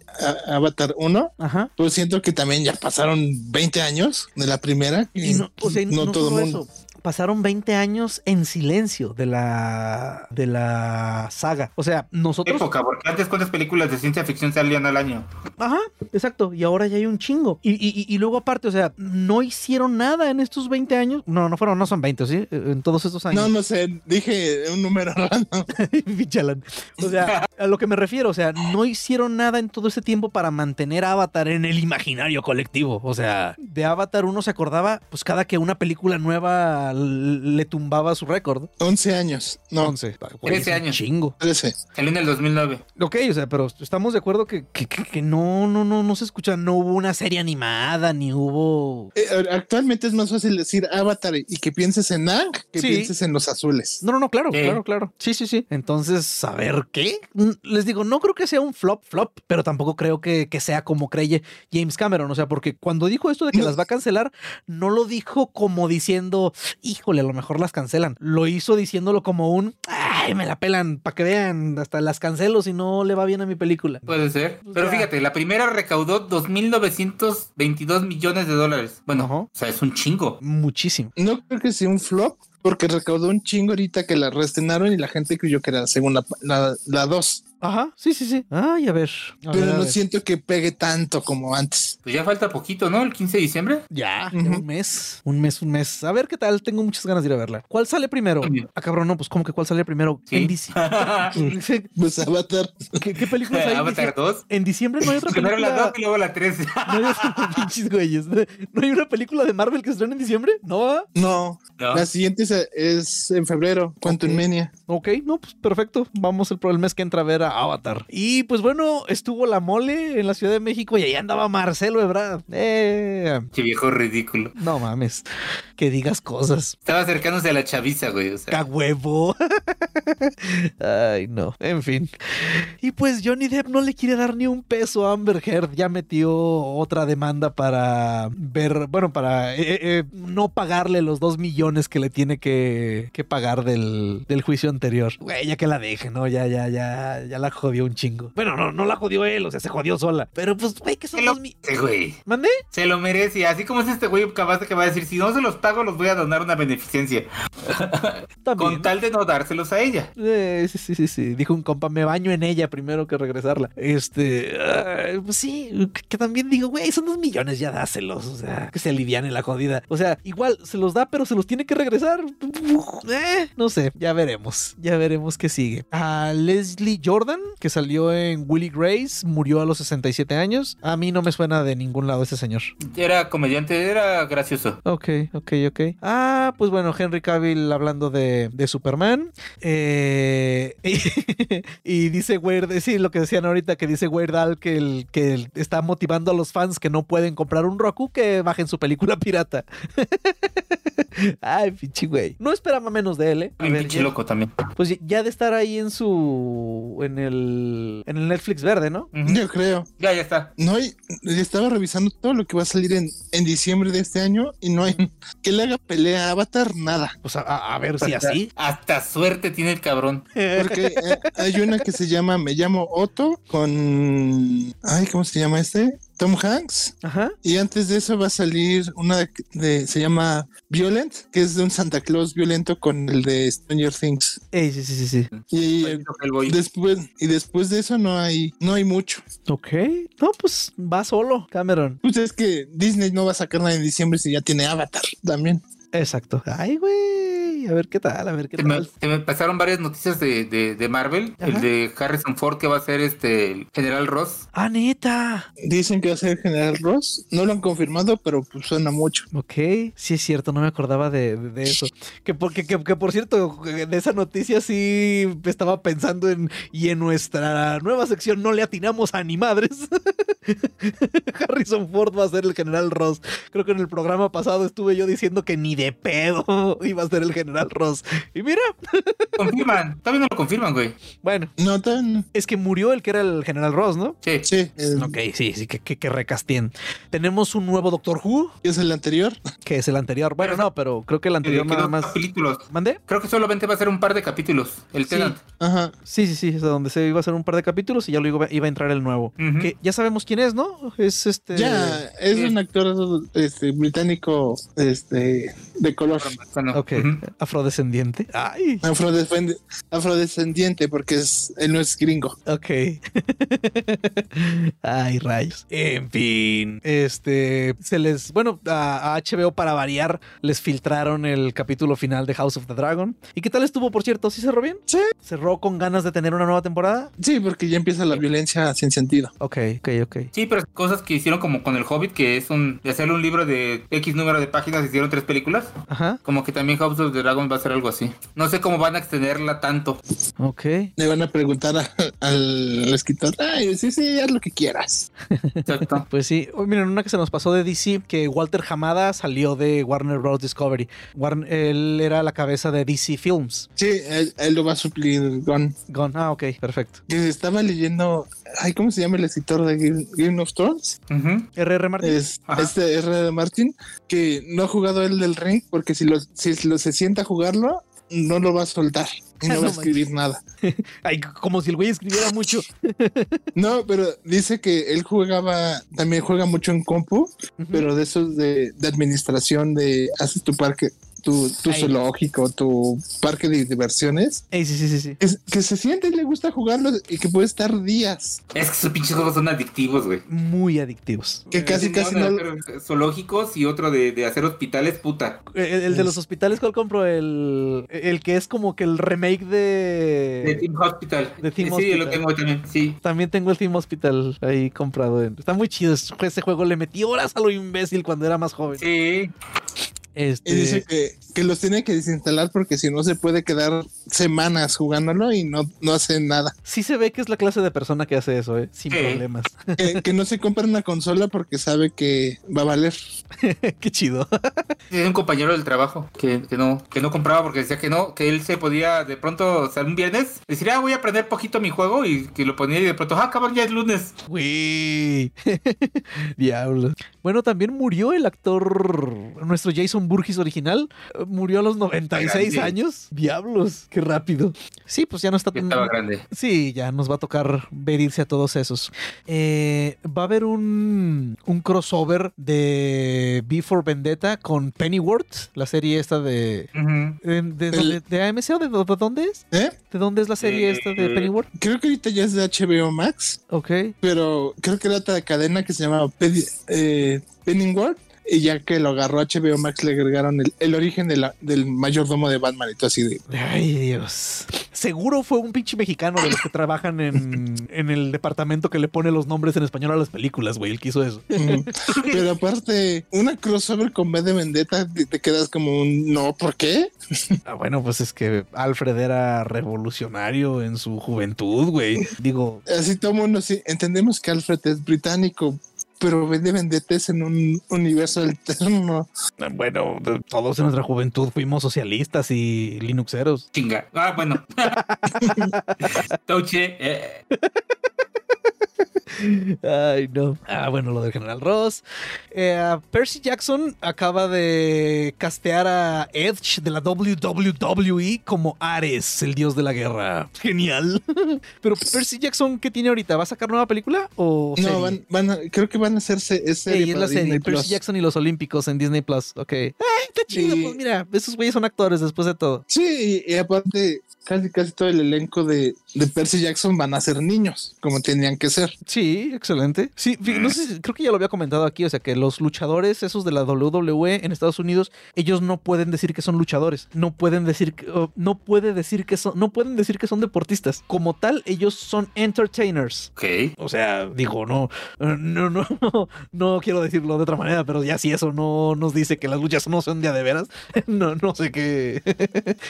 Avatar 1. ajá. Pues siento que también ya pasaron 20 años de la primera. Y no, o sea, y no, todo el mundo. eso. Pasaron 20 años en silencio de la de la saga. O sea, nosotros Época, porque antes cuántas películas de ciencia ficción salían al año. Ajá, exacto. Y ahora ya hay un chingo. Y, y- y luego aparte, o sea, no hicieron nada en estos 20 años. No, no fueron, no son 20, ¿sí? En todos estos No, años. no sé, dije un número Alan. O sea, a lo que me refiero, o sea, no hicieron nada en todo ese tiempo para mantener a Avatar en el imaginario colectivo. O sea, de Avatar uno se acordaba, pues cada que una película nueva le tumbaba su récord. 11 años. No, 11. Güey, 13 es un años. Chingo. 13. Salió en el 2009. Ok, o sea, pero estamos de acuerdo que, que, que- que no, no, no, no se escucha, no hubo una serie animada, ni hubo. Eh, actualmente es más fácil decir Avatar y que pienses en Ang que Sí. pienses en los azules. No, no, no, claro, claro, claro. Sí, sí, sí. Entonces, a ver, ¿qué? Mm, Les digo, no creo que sea un flop, flop, pero tampoco creo que, que sea como creye James Cameron. O sea, porque cuando dijo esto de que No. las va a cancelar, no lo dijo como diciendo, híjole, a lo mejor las cancelan. Lo hizo diciéndolo como un, ay, me la pelan, para que vean, hasta las cancelo si no le va bien a mi película. Puede ser. O Pero sea- fíjate, la primera recaudó 2.922 millones de dólares. Bueno, Ajá. o sea, es un chingo. Muchísimo. No creo que sea un flop porque recaudó un chingo ahorita que la reestrenaron y la gente creyó que era la segunda, la, la dos. Ajá, sí, sí, sí. Ay, a ver. a Pero ver, no ver. siento que pegue tanto como antes. Pues ya falta poquito, ¿no? El 15 de diciembre. Ya, un mes, un mes, un mes. A ver qué tal, tengo muchas ganas de ir a verla. ¿Cuál sale primero? Ah, cabrón, no, pues como que cuál sale primero. Sí. En dici- Pues Avatar. ¿Qué, qué películas hay Avatar diciembre? 2. En diciembre no hay otra Primero la película. 2 y luego la 3. No hay otra- pinches güeyes. No hay una película de Marvel que se estrene en diciembre. No, ¿va? No, No. la siguiente es, es en febrero, Quantum Ok. Mania. Ok, no, pues perfecto. Vamos el, el mes que entra a ver a Avatar. Y pues bueno, estuvo la mole en la Ciudad de México y ahí andaba Marcelo Ebrard. Eh, Qué viejo ridículo. no mames, que digas cosas. Estaba acercándose a la chaviza, güey. O ¡A sea, huevo! Ay, no. En fin. Y pues Johnny Depp no le quiere dar ni un peso a Amber Heard. Ya metió otra demanda para ver, bueno, para eh, eh, eh, no pagarle los dos millones que le tiene que, que pagar del, del juicio anterior. Güey, ya que la deje, ¿no? Ya, ya, ya, ya la jodió un chingo. Bueno, no, no la jodió él, o sea, se jodió sola. Pero pues, güey, que son se lo dos mi... merece, güey. ¿Mandé? Se lo merece. Así como es este güey capaz de que va a decir, si no se los pago, los voy a donar una beneficencia. Con tal de no dárselos a ella. Eh, sí, sí, sí, sí. Dijo un compa, me baño en ella primero que regresarla. Este, pues sí, que, que también digo, güey, son dos millones, ya dáselos. O sea, que se aliviane la jodida. O sea, igual se los da, pero se los tiene que regresar. Eh, no sé, ya veremos. Ya veremos qué sigue. A Leslie Jordan, que salió en Willy Grace, murió a los 67 años. A mí no me suena de ningún lado ese señor. Era comediante, era gracioso. Ok, ok, ok. Ah, pues bueno, Henry Cavill hablando de, de Superman. Eh, y, dice Weird, sí, lo que decían ahorita, que dice Weird Al que, el, que el- está motivando a los fans que no pueden comprar un Roku que bajen su película pirata. Ay, pinche güey. No esperaba menos de él, ¿eh? A Un ver, pinche ya- loco también. pues ya- de estar ahí en su. en el. en el Netflix verde, ¿no? Yo creo. Ya, ya está. No hay, estaba revisando todo lo que va a salir en, en diciembre de este año y no hay que le haga pelea a Avatar, nada. Pues a, a- a ver si así. Hasta suerte tiene el cabrón. Porque eh, hay una que se llama Me llamo Otto con. Ay, ¿cómo se llama este? Tom Hanks. Ajá. Y antes de eso va a salir una de, de- se llama Violent, que es de un Santa Claus violento con el de Stranger Things. Ey, sí, sí, sí, sí. Y boy. después y después de eso no hay no hay mucho. Ok. No, pues va solo, Cameron. Pues es que Disney no va a sacar nada en diciembre si ya tiene Avatar también. Exacto. Ay, güey. A ver qué tal, a ver qué Se me, tal. se me pasaron varias noticias de, de, de Marvel. Ajá. El de Harrison Ford que va a ser este el General Ross. Ah, neta. Dicen que va a ser General Ross. No lo han confirmado, pero pues suena mucho. Ok, sí es cierto, no me acordaba de, de- de eso. Que, porque, que, que, por cierto, de esa noticia sí estaba pensando en. Y en nuestra nueva sección no le atinamos a ni madres. Harrison Ford va a ser el general Ross. Creo que en el programa pasado estuve yo diciendo que ni de pedo iba a ser el general Ross. Y mira, Confirman. Todavía no lo confirman, güey. bueno, No tan. es que murió el que era el general Ross, ¿no? Sí. Sí, el- Ok, sí, sí, que, que, que recastien. Tenemos un nuevo Doctor Who, es el anterior. que es el anterior. Bueno, no, pero creo que el anterior nada más. capítulos. ¿Mandé? Creo que solamente va a ser un par de capítulos. El Sí. Tenant. Ajá. Sí, sí, sí, es de donde se iba a hacer un par de capítulos y ya luego iba, a entrar el nuevo. Que ya sabemos quién es, ¿no? Es este. Ya, es sí. un actor este, británico este, de color. Ok. Afrodescendiente. Ay, Afrodescend- afrodescendiente, porque es, él no es gringo. ok. Ay, rayos. En fin, este. Se les. Bueno, a, a HBO para variar, les filtraron el capítulo final de House of the Dragon. ¿Y qué tal estuvo, por cierto? ¿Sí cerró bien? Sí. ¿Cerró con ganas de tener una nueva temporada? Sí, porque ya empieza la violencia sin sentido. Ok, ok, ok. Sí, pero cosas que hicieron como con el Hobbit, que es un de hacerle un libro de X número de páginas, hicieron tres películas. Ajá, Como que también House of the Dragon va a ser algo así. No sé cómo van a extenderla tanto. ok. Le van a preguntar a- al, al escritor, ay, sí, sí, haz lo que quieras. Exacto. Pues sí, Oh, miren, una que se nos pasó de DC, que Walter Hamada salió de Warner Bros. Discovery. Warn- él era la cabeza de DC Films. Sí, él, él lo va a suplir Gon. Gone. Ah, ok, perfecto. Que estaba leyendo, ay, ¿cómo se llama el escritor de Game, Game of Thrones? Ujú. R.R. Martin. Es, este R. Martin, que no ha jugado el del ring porque si, lo, si lo, se sienta a jugarlo, no lo va a soltar y no No va a escribir nada. Ay, como si el güey escribiera mucho. No, pero dice que él jugaba, también juega mucho en compu, pero de esos de, de administración, de haces tu parque, tu, tu Ay. zoológico, tu parque de diversiones, Ey, sí, sí, sí, sí. que, que se siente y le gusta jugarlo y que puede estar días. Es que esos pinches juegos son adictivos, güey. Muy adictivos. Que casi, Tienen casi uno no. hacer zoológicos y otro de, de hacer hospitales, puta. El, el de los hospitales, ¿cuál compro? El, el que es como que el remake De de... Team Hospital. de Team sí, Hospital. lo tengo también, sí. También tengo el Team Hospital ahí comprado. en- Está muy chido. Ese juego le metí horas a lo imbécil cuando era más joven. Sí. Este... Y dice que, que los tiene que desinstalar porque si no se puede quedar semanas jugándolo y no, no hace nada. Sí se ve que es la clase de persona que hace eso, ¿eh? Sin problemas. Que, que no se compra una consola porque sabe que va a valer. Qué chido. Tiene un compañero del trabajo que, que no que no compraba porque decía que no, que él se podía de pronto, o sea, un viernes, decir, ah, voy a aprender poquito mi juego y que lo ponía y de pronto, ah, cabrón, ya es lunes. Güey. Diablos. Bueno, también murió el actor, nuestro Jason Burgess original. eh, Murió a los 96 Grande. años. Diablos. Qué rápido. Sí, pues ya no está tan... grande. Sí, ya nos va a tocar ver irse a todos esos. Eh, va a haber un, un crossover de B for Vendetta con Pennyworth, la serie esta de... ¿De, de, El- de- de AMC o de, de dónde es? ¿Eh? ¿De dónde es la serie Eh, esta de Pennyworth? Creo que ahorita ya es de HBO Max, Ok. pero creo que era otra cadena que se llamaba eh, Pennyworth. Y ya que lo agarró HBO Max, le agregaron el, el origen de la- del mayordomo de Batman y todo así de. Ay, Dios. Seguro fue un pinche mexicano de los que trabajan en, en el departamento que le pone los nombres en español a las películas, güey. El que hizo eso. Pero aparte, una crossover con B de Vendetta, te, te quedas como un no, ¿por qué? Ah, bueno, pues es que Alfred era revolucionario en su juventud, güey. Digo, Así todo mundo, sí, entendemos que Alfred es británico, pero vende vendetes en un universo alterno. Bueno, todos en nuestra juventud fuimos socialistas y linuxeros. Chinga. Ah, bueno. Touche. Eh. Ay, no. Ah, bueno, lo del General Ross. Eh, Percy Jackson acaba de castear a Edge de la WWE como Ares, el dios de la guerra. Genial. Pero Percy Jackson, ¿qué tiene ahorita? ¿Va a sacar nueva película o No, van, van a- creo que van a hacerse serie Ey, es la serie, Percy. Jackson y los Olímpicos en Disney Plus. Ok. Ay, está chido, Sí. pues mira, esos güeyes son actores después de todo. Sí, y aparte casi casi todo el elenco de, de Percy Jackson van a ser niños, como tenían que ser. Sí, excelente. Sí, no sé, si- creo que ya lo había comentado aquí, o sea que los luchadores, esos de la WWE en Estados Unidos, ellos no pueden decir que son luchadores, no pueden decir que, oh, no puede decir que son, no pueden decir que son deportistas. Como tal, ellos son entertainers. Ok. O sea, digo, no, no, no, no quiero decirlo de otra manera, pero ya si eso no nos dice que las luchas no son de a de veras, no, no sé qué,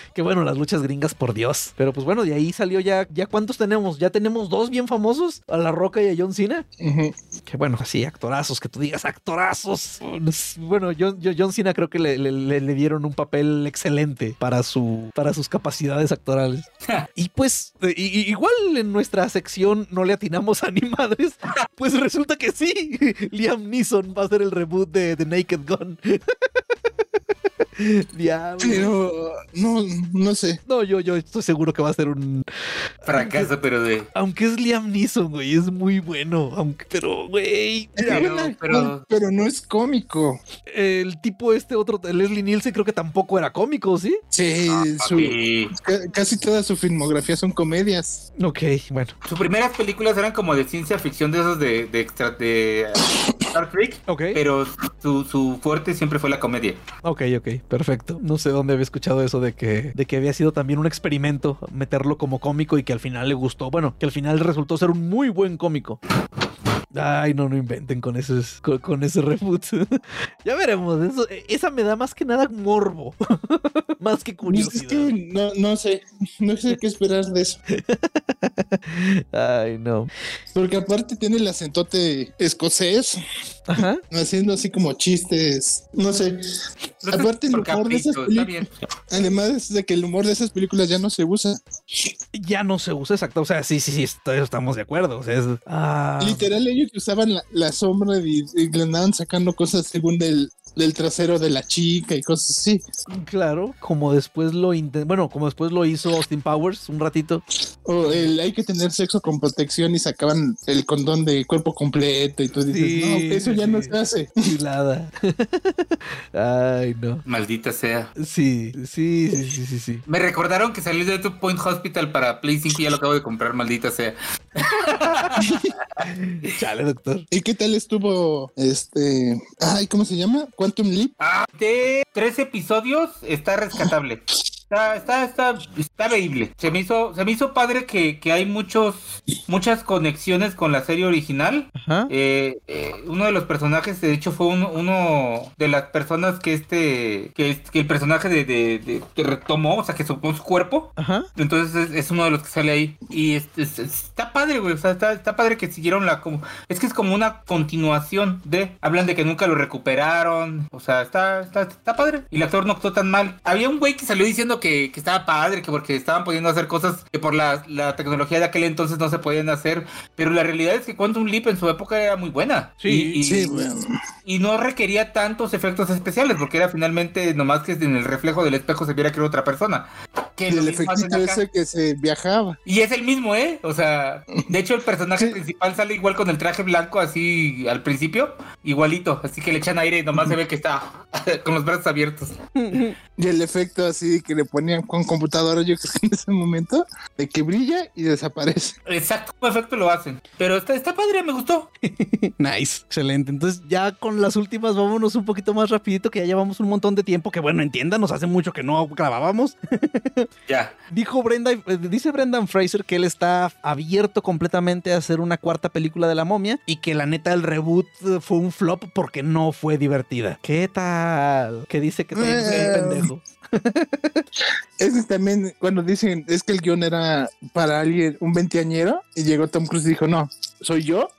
que bueno, las luchas gringas, por Dios. Pero pues bueno, de ahí salió ya, ya cuántos tenemos, ya tenemos dos bien famosos, a La Roca y a John Cena. Ujú. Que bueno, así, actorazos, que tú digas actorazos. Bueno, yo, yo- John Cena creo que le, le- le- le dieron un papel excelente para, su, para sus capacidades actorales. y pues, y- y- igual en nuestra sección no le atinamos a ni madres, pues resulta que sí. Liam Neeson va a ser el reboot de The Naked Gun. Diablo. Pero no, no sé. No, yo, yo estoy seguro que va a ser un. Fracaso, pero de. Aunque es Liam Neeson, güey, es muy bueno. Aunque, pero, güey. Pero- pero- no es cómico. El tipo este otro, Leslie Nielsen, creo que tampoco era cómico, ¿sí? Sí, su- Papi. ca- casi toda su filmografía son comedias. Ok, bueno. Sus primeras películas eran como de ciencia ficción de esos de, de extra de Star Trek, Ok. pero su, su fuerte siempre fue la comedia. Ok, ok, perfecto. No sé dónde había escuchado eso de que, de que había sido también un experimento meterlo como cómico y que al final le gustó. Bueno, que al final resultó ser un muy buen cómico. Ay, no, no inventen con ese, con, con ese reboot. ya veremos. Eso, esa me da más que nada morbo. más que Pues Es curiosidad. que no, no sé, no sé qué esperar de eso. Ay, no. Porque aparte tiene el acentote escocés, Ajá. haciendo así como chistes. No sé. Aparte, el humor de esas películas. bien. Además de que el humor de esas películas ya no se usa. Ya no se usa exacto. O sea, sí, sí, sí, est- estamos de acuerdo. O sea, es. ah, Literal, ellos usaban la, la sombra y, y le andaban sacando cosas según del, del trasero de la chica y cosas así. Claro, como después lo bueno, como después lo hizo Austin Powers un ratito. O el hay que tener sexo con protección y sacaban el condón de cuerpo completo y tú dices, Sí, no, eso ya no se hace. Chulada. Ay, no. Maldita sea. Sí, sí, sí, sí, sí, sí. Me recordaron que salió de tu Point Hospital para Play 5 y ya lo acabo de comprar, maldita sea. Chale, doctor. ¿Y qué tal estuvo este? Ay, ¿cómo se llama? Ah, de tres episodios está rescatable. Está, está, está, está veíble. Se me hizo, se me hizo padre que, que hay muchos, muchas conexiones con la serie original. Ajá. Eh, eh, uno de los personajes, de hecho, fue uno, uno de las personas que este, que, el personaje de, de- de- retomó, o sea, que tomó su cuerpo. Ajá. Entonces es, es uno de los que sale ahí. Y es- es- está padre, güey. O sea, está, está padre que siguieron la. Como, es que es como una continuación de. Hablan de que nunca lo recuperaron. O sea, está, está, está padre. Y el actor no actuó tan mal. Había un güey que salió diciendo que, que estaba padre, que porque estaban pudiendo hacer cosas que por la, la tecnología de aquel entonces no se podían hacer. Pero la realidad es que Quantum Leap en su época era muy buena. Sí, Y- y- Sí, bueno. y no requería tantos efectos especiales porque era finalmente nomás que en el reflejo del espejo se viera que era otra persona. Que el efectito ese que se viajaba. Y es el mismo, ¿eh? O sea, de hecho el personaje Sí. principal sale igual con el traje blanco así al principio, igualito, así que le echan aire y nomás se ve que está con los brazos abiertos. Y el efecto así que le ponían con computadora, yo creo que en ese momento, de que brilla y desaparece. Exacto, como efecto lo hacen. Pero está, está padre, me gustó. Nice, excelente. Entonces ya con las últimas vámonos un poquito más rapidito que ya llevamos un montón de tiempo que bueno, entiéndanos, hace mucho que no grabábamos. Ya. Dijo Brenda, eh, dice Brendan Fraser que él está abierto completamente a hacer una cuarta película de la momia y que la neta el reboot eh, fue un flop porque no fue divertida. ¿Qué tal? Que dice que también Eh. pendejo. Ese también, cuando dicen, es que el guion era para alguien, un veinteañero, y llegó Tom Cruise y dijo, no, soy yo,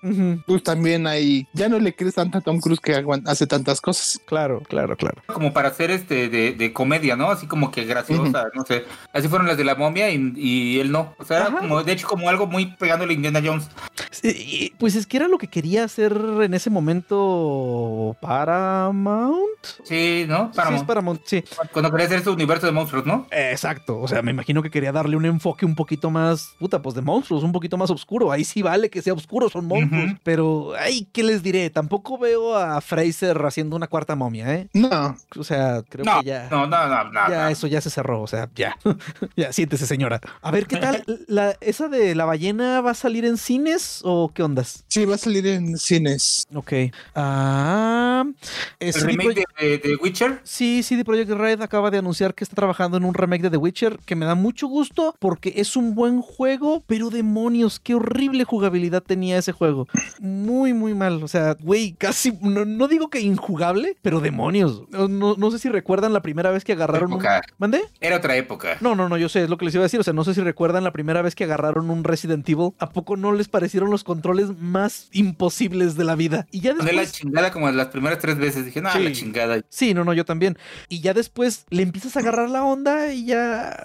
pues también ahí ya no le crees tanto a Tom Cruise que hace tantas cosas. Claro, claro, claro. Como para hacer este de, de comedia, ¿no? Así como que graciosa, no sé. Así fueron las de la momia y, y él no. O sea, era como, de hecho, como algo muy pegándole a Indiana Jones. Sí, y, pues es que era lo que quería hacer en ese momento Paramount. Sí, ¿no? Sí, Paramount. es Paramount, sí. Cuando quería hacer su universo de monstruos, ¿no? Exacto, o sea, me imagino que quería darle un enfoque un poquito más, puta, pues de monstruos, un poquito más oscuro. Ahí sí vale que sea oscuro, son monstruos. Pero, ay, ¿qué les diré? Tampoco veo a Fraser haciendo una cuarta momia, ¿eh? No, O sea, creo No, que ya... no, no, no, no, Ya no. eso ya se cerró, o sea, ya. ya, siéntese, señora. A ver, ¿qué tal? La, ¿Esa de la ballena va a salir en cines o qué ondas? sí, va a salir en cines. Ok. Ah. eh, El remake de, de- de Witcher. Sí, CD Projekt Red acaba de anunciar que está trabajando en un remake de The Witcher que me da mucho gusto porque es un buen juego, pero demonios, qué horrible jugabilidad tenía ese juego. Muy, muy mal. O sea, güey, casi, no, no digo que injugable, pero demonios. No, no- no sé si recuerdan la primera vez que agarraron un... ¿Mandé? Era otra época. No, no, no, yo sé, es lo que les iba a decir. O sea, no sé si recuerdan la primera vez que agarraron un Resident Evil. ¿A poco no les parecieron los controles más imposibles de la vida? Y ya Mandé la después... chingada como las primeras tres veces. Dije, no, Sí. la chingada. Sí, no, no, yo también. Y ya después le empiezas a agarrar la onda y ya...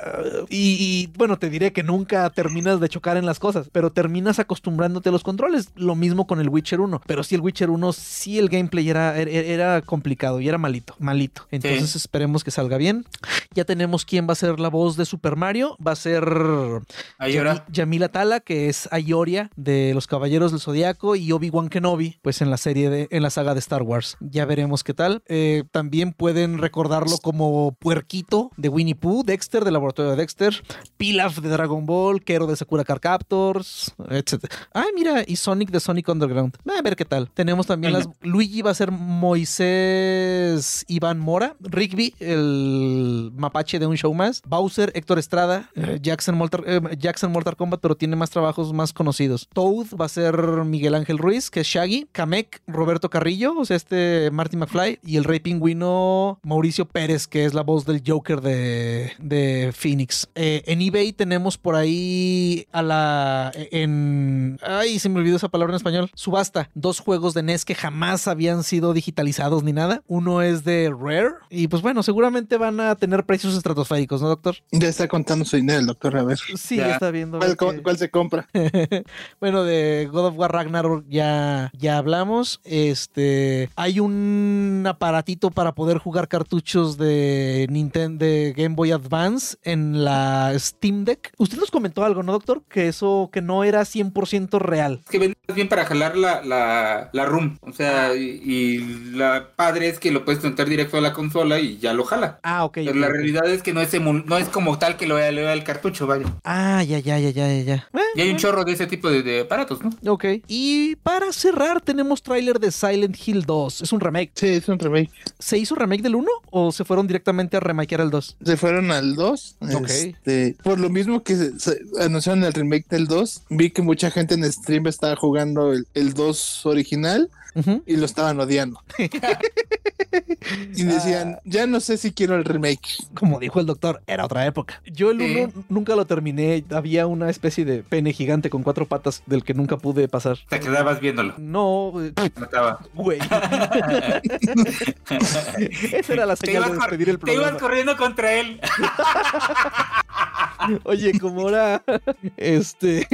Y, y, bueno, te diré que nunca terminas de chocar en las cosas, pero terminas acostumbrándote a los controles. Lo mismo con el Witcher 1. Pero sí, el Witcher 1, sí el gameplay era, era, era complicado y era malito, malito. Entonces esperemos que salga bien. Ya tenemos quién va a ser la voz de Super Mario. Va a ser ahora. Yamila Tala, que es Ayoria de los Caballeros del Zodiaco, y Obi-Wan Kenobi, pues en la serie de, en la saga de Star Wars. Ya veremos qué tal. Eh, también pueden recordarlo como Puerquito de Winnie Pooh, Dexter del laboratorio de Dexter, Pilaf de Dragon Ball, Kero de Sakura Car Captors, etc. Ay, mira, y Sonic de Sonic Underground. A ver qué tal. Tenemos también las. Luigi va a ser Moisés Iván Mora, Rigby, el mapache de un show más, Bowser, Héctor Estrada, eh, Jackson, Mortal, eh, Jackson Mortal Kombat, pero tiene más trabajos más conocidos. Toad va a ser Miguel Ángel Ruiz, que es Shaggy, Kamek, Roberto Carrillo, o sea, este Marty McFly, y el rey pingüino Mauricio Pérez, que es la voz del Joker de, de Phoenix. Eh, en eBay tenemos por ahí a la. En. Ay, se me olvidó esa palabra en español. Subasta. Dos juegos de NES que jamás habían sido digitalizados ni nada. Uno es de Rare. Y pues bueno, seguramente van a tener precios estratosféricos, ¿no, doctor? Ya está contando su dinero el doctor, a ver. Sí, Ya. está viendo. ¿Cuál, cuál se compra? bueno, de God of War Ragnarok ya, ya hablamos. Este, hay un aparatito para poder jugar cartuchos de Nintendo de Game Boy Advance en la Steam Deck. Usted nos comentó algo, ¿no, doctor? Que eso que no era 100% real. Es que vendes bien para jalar la, la, la room. O sea, y, y la padre es que lo puedes conectar directo a la consola y ya lo jala. Ah, ok. Pero ok, la realidad es que no es, no es como tal que lo vea, lo vea el cartucho, vaya. Ah, ya, ya, ya, ya, ya, ya. Eh, Y hay un chorro de ese tipo de, de aparatos, ¿no? Ok. Y para cerrar, tenemos tráiler de Silent Hill 2. Es un remake. Sí, es un remake. ¿Se hizo remake del 1 o se fueron directamente a remakear el 2? Se fueron al 2. Ok. este, por lo mismo que se, se anunciaron el remake del 2, vi que mucha gente en stream estaba jugando el, el 2 original y lo estaban odiando. y decían, ya no sé si quiero el remake. Como dijo el doctor, era otra época. Yo el Sí. 1 nunca lo terminé. Había una especie de pene gigante con cuatro patas del que nunca pude pasar. Te quedabas viéndolo. No, eh, Mataba. güey. Esa era la Te señal ibas, de despedir el te ibas programa. corriendo contra él. Oye, como ahora este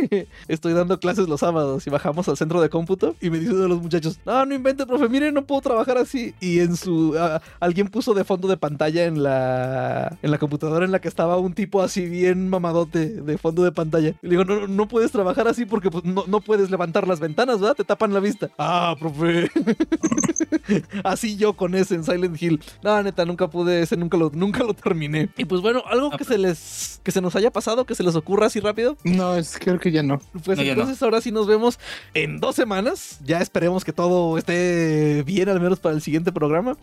estoy dando clases los sábados y bajamos al centro de cómputo y me dice uno de los muchachos, no, no invente, profe, mire, no puedo trabajar así. Y en su ah, alguien puso de fondo de pantalla en la en la computadora en la que estaba un tipo así bien mamadote de fondo de pantalla. Y le digo, no, no, no puedes trabajar así porque pues, no, no puedes levantar las ventanas, ¿verdad? Te tapan la vista. Ah, profe. así yo con ese en Silent Hill. No, neta, nunca pude, ese nunca lo, nunca lo terminé. Y pues bueno, algo que se les, que se nos haya pasado, que se les ocurra así rápido. No, es, creo que ya no. Pues No, ya no. entonces ahora sí nos vemos en dos semanas. Ya esperemos que todo esté bien, al menos para el siguiente programa.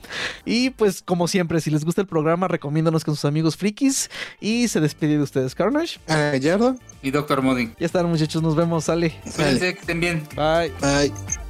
Y pues como siempre, si les gusta el programa, recomiéndanos con sus amigos frikis. Y se despide de ustedes, Carnage. A Gallardo. Y Doctor Modding. Ya están muchachos, nos vemos, sale. Cuídense, que estén bien. Bye. Bye.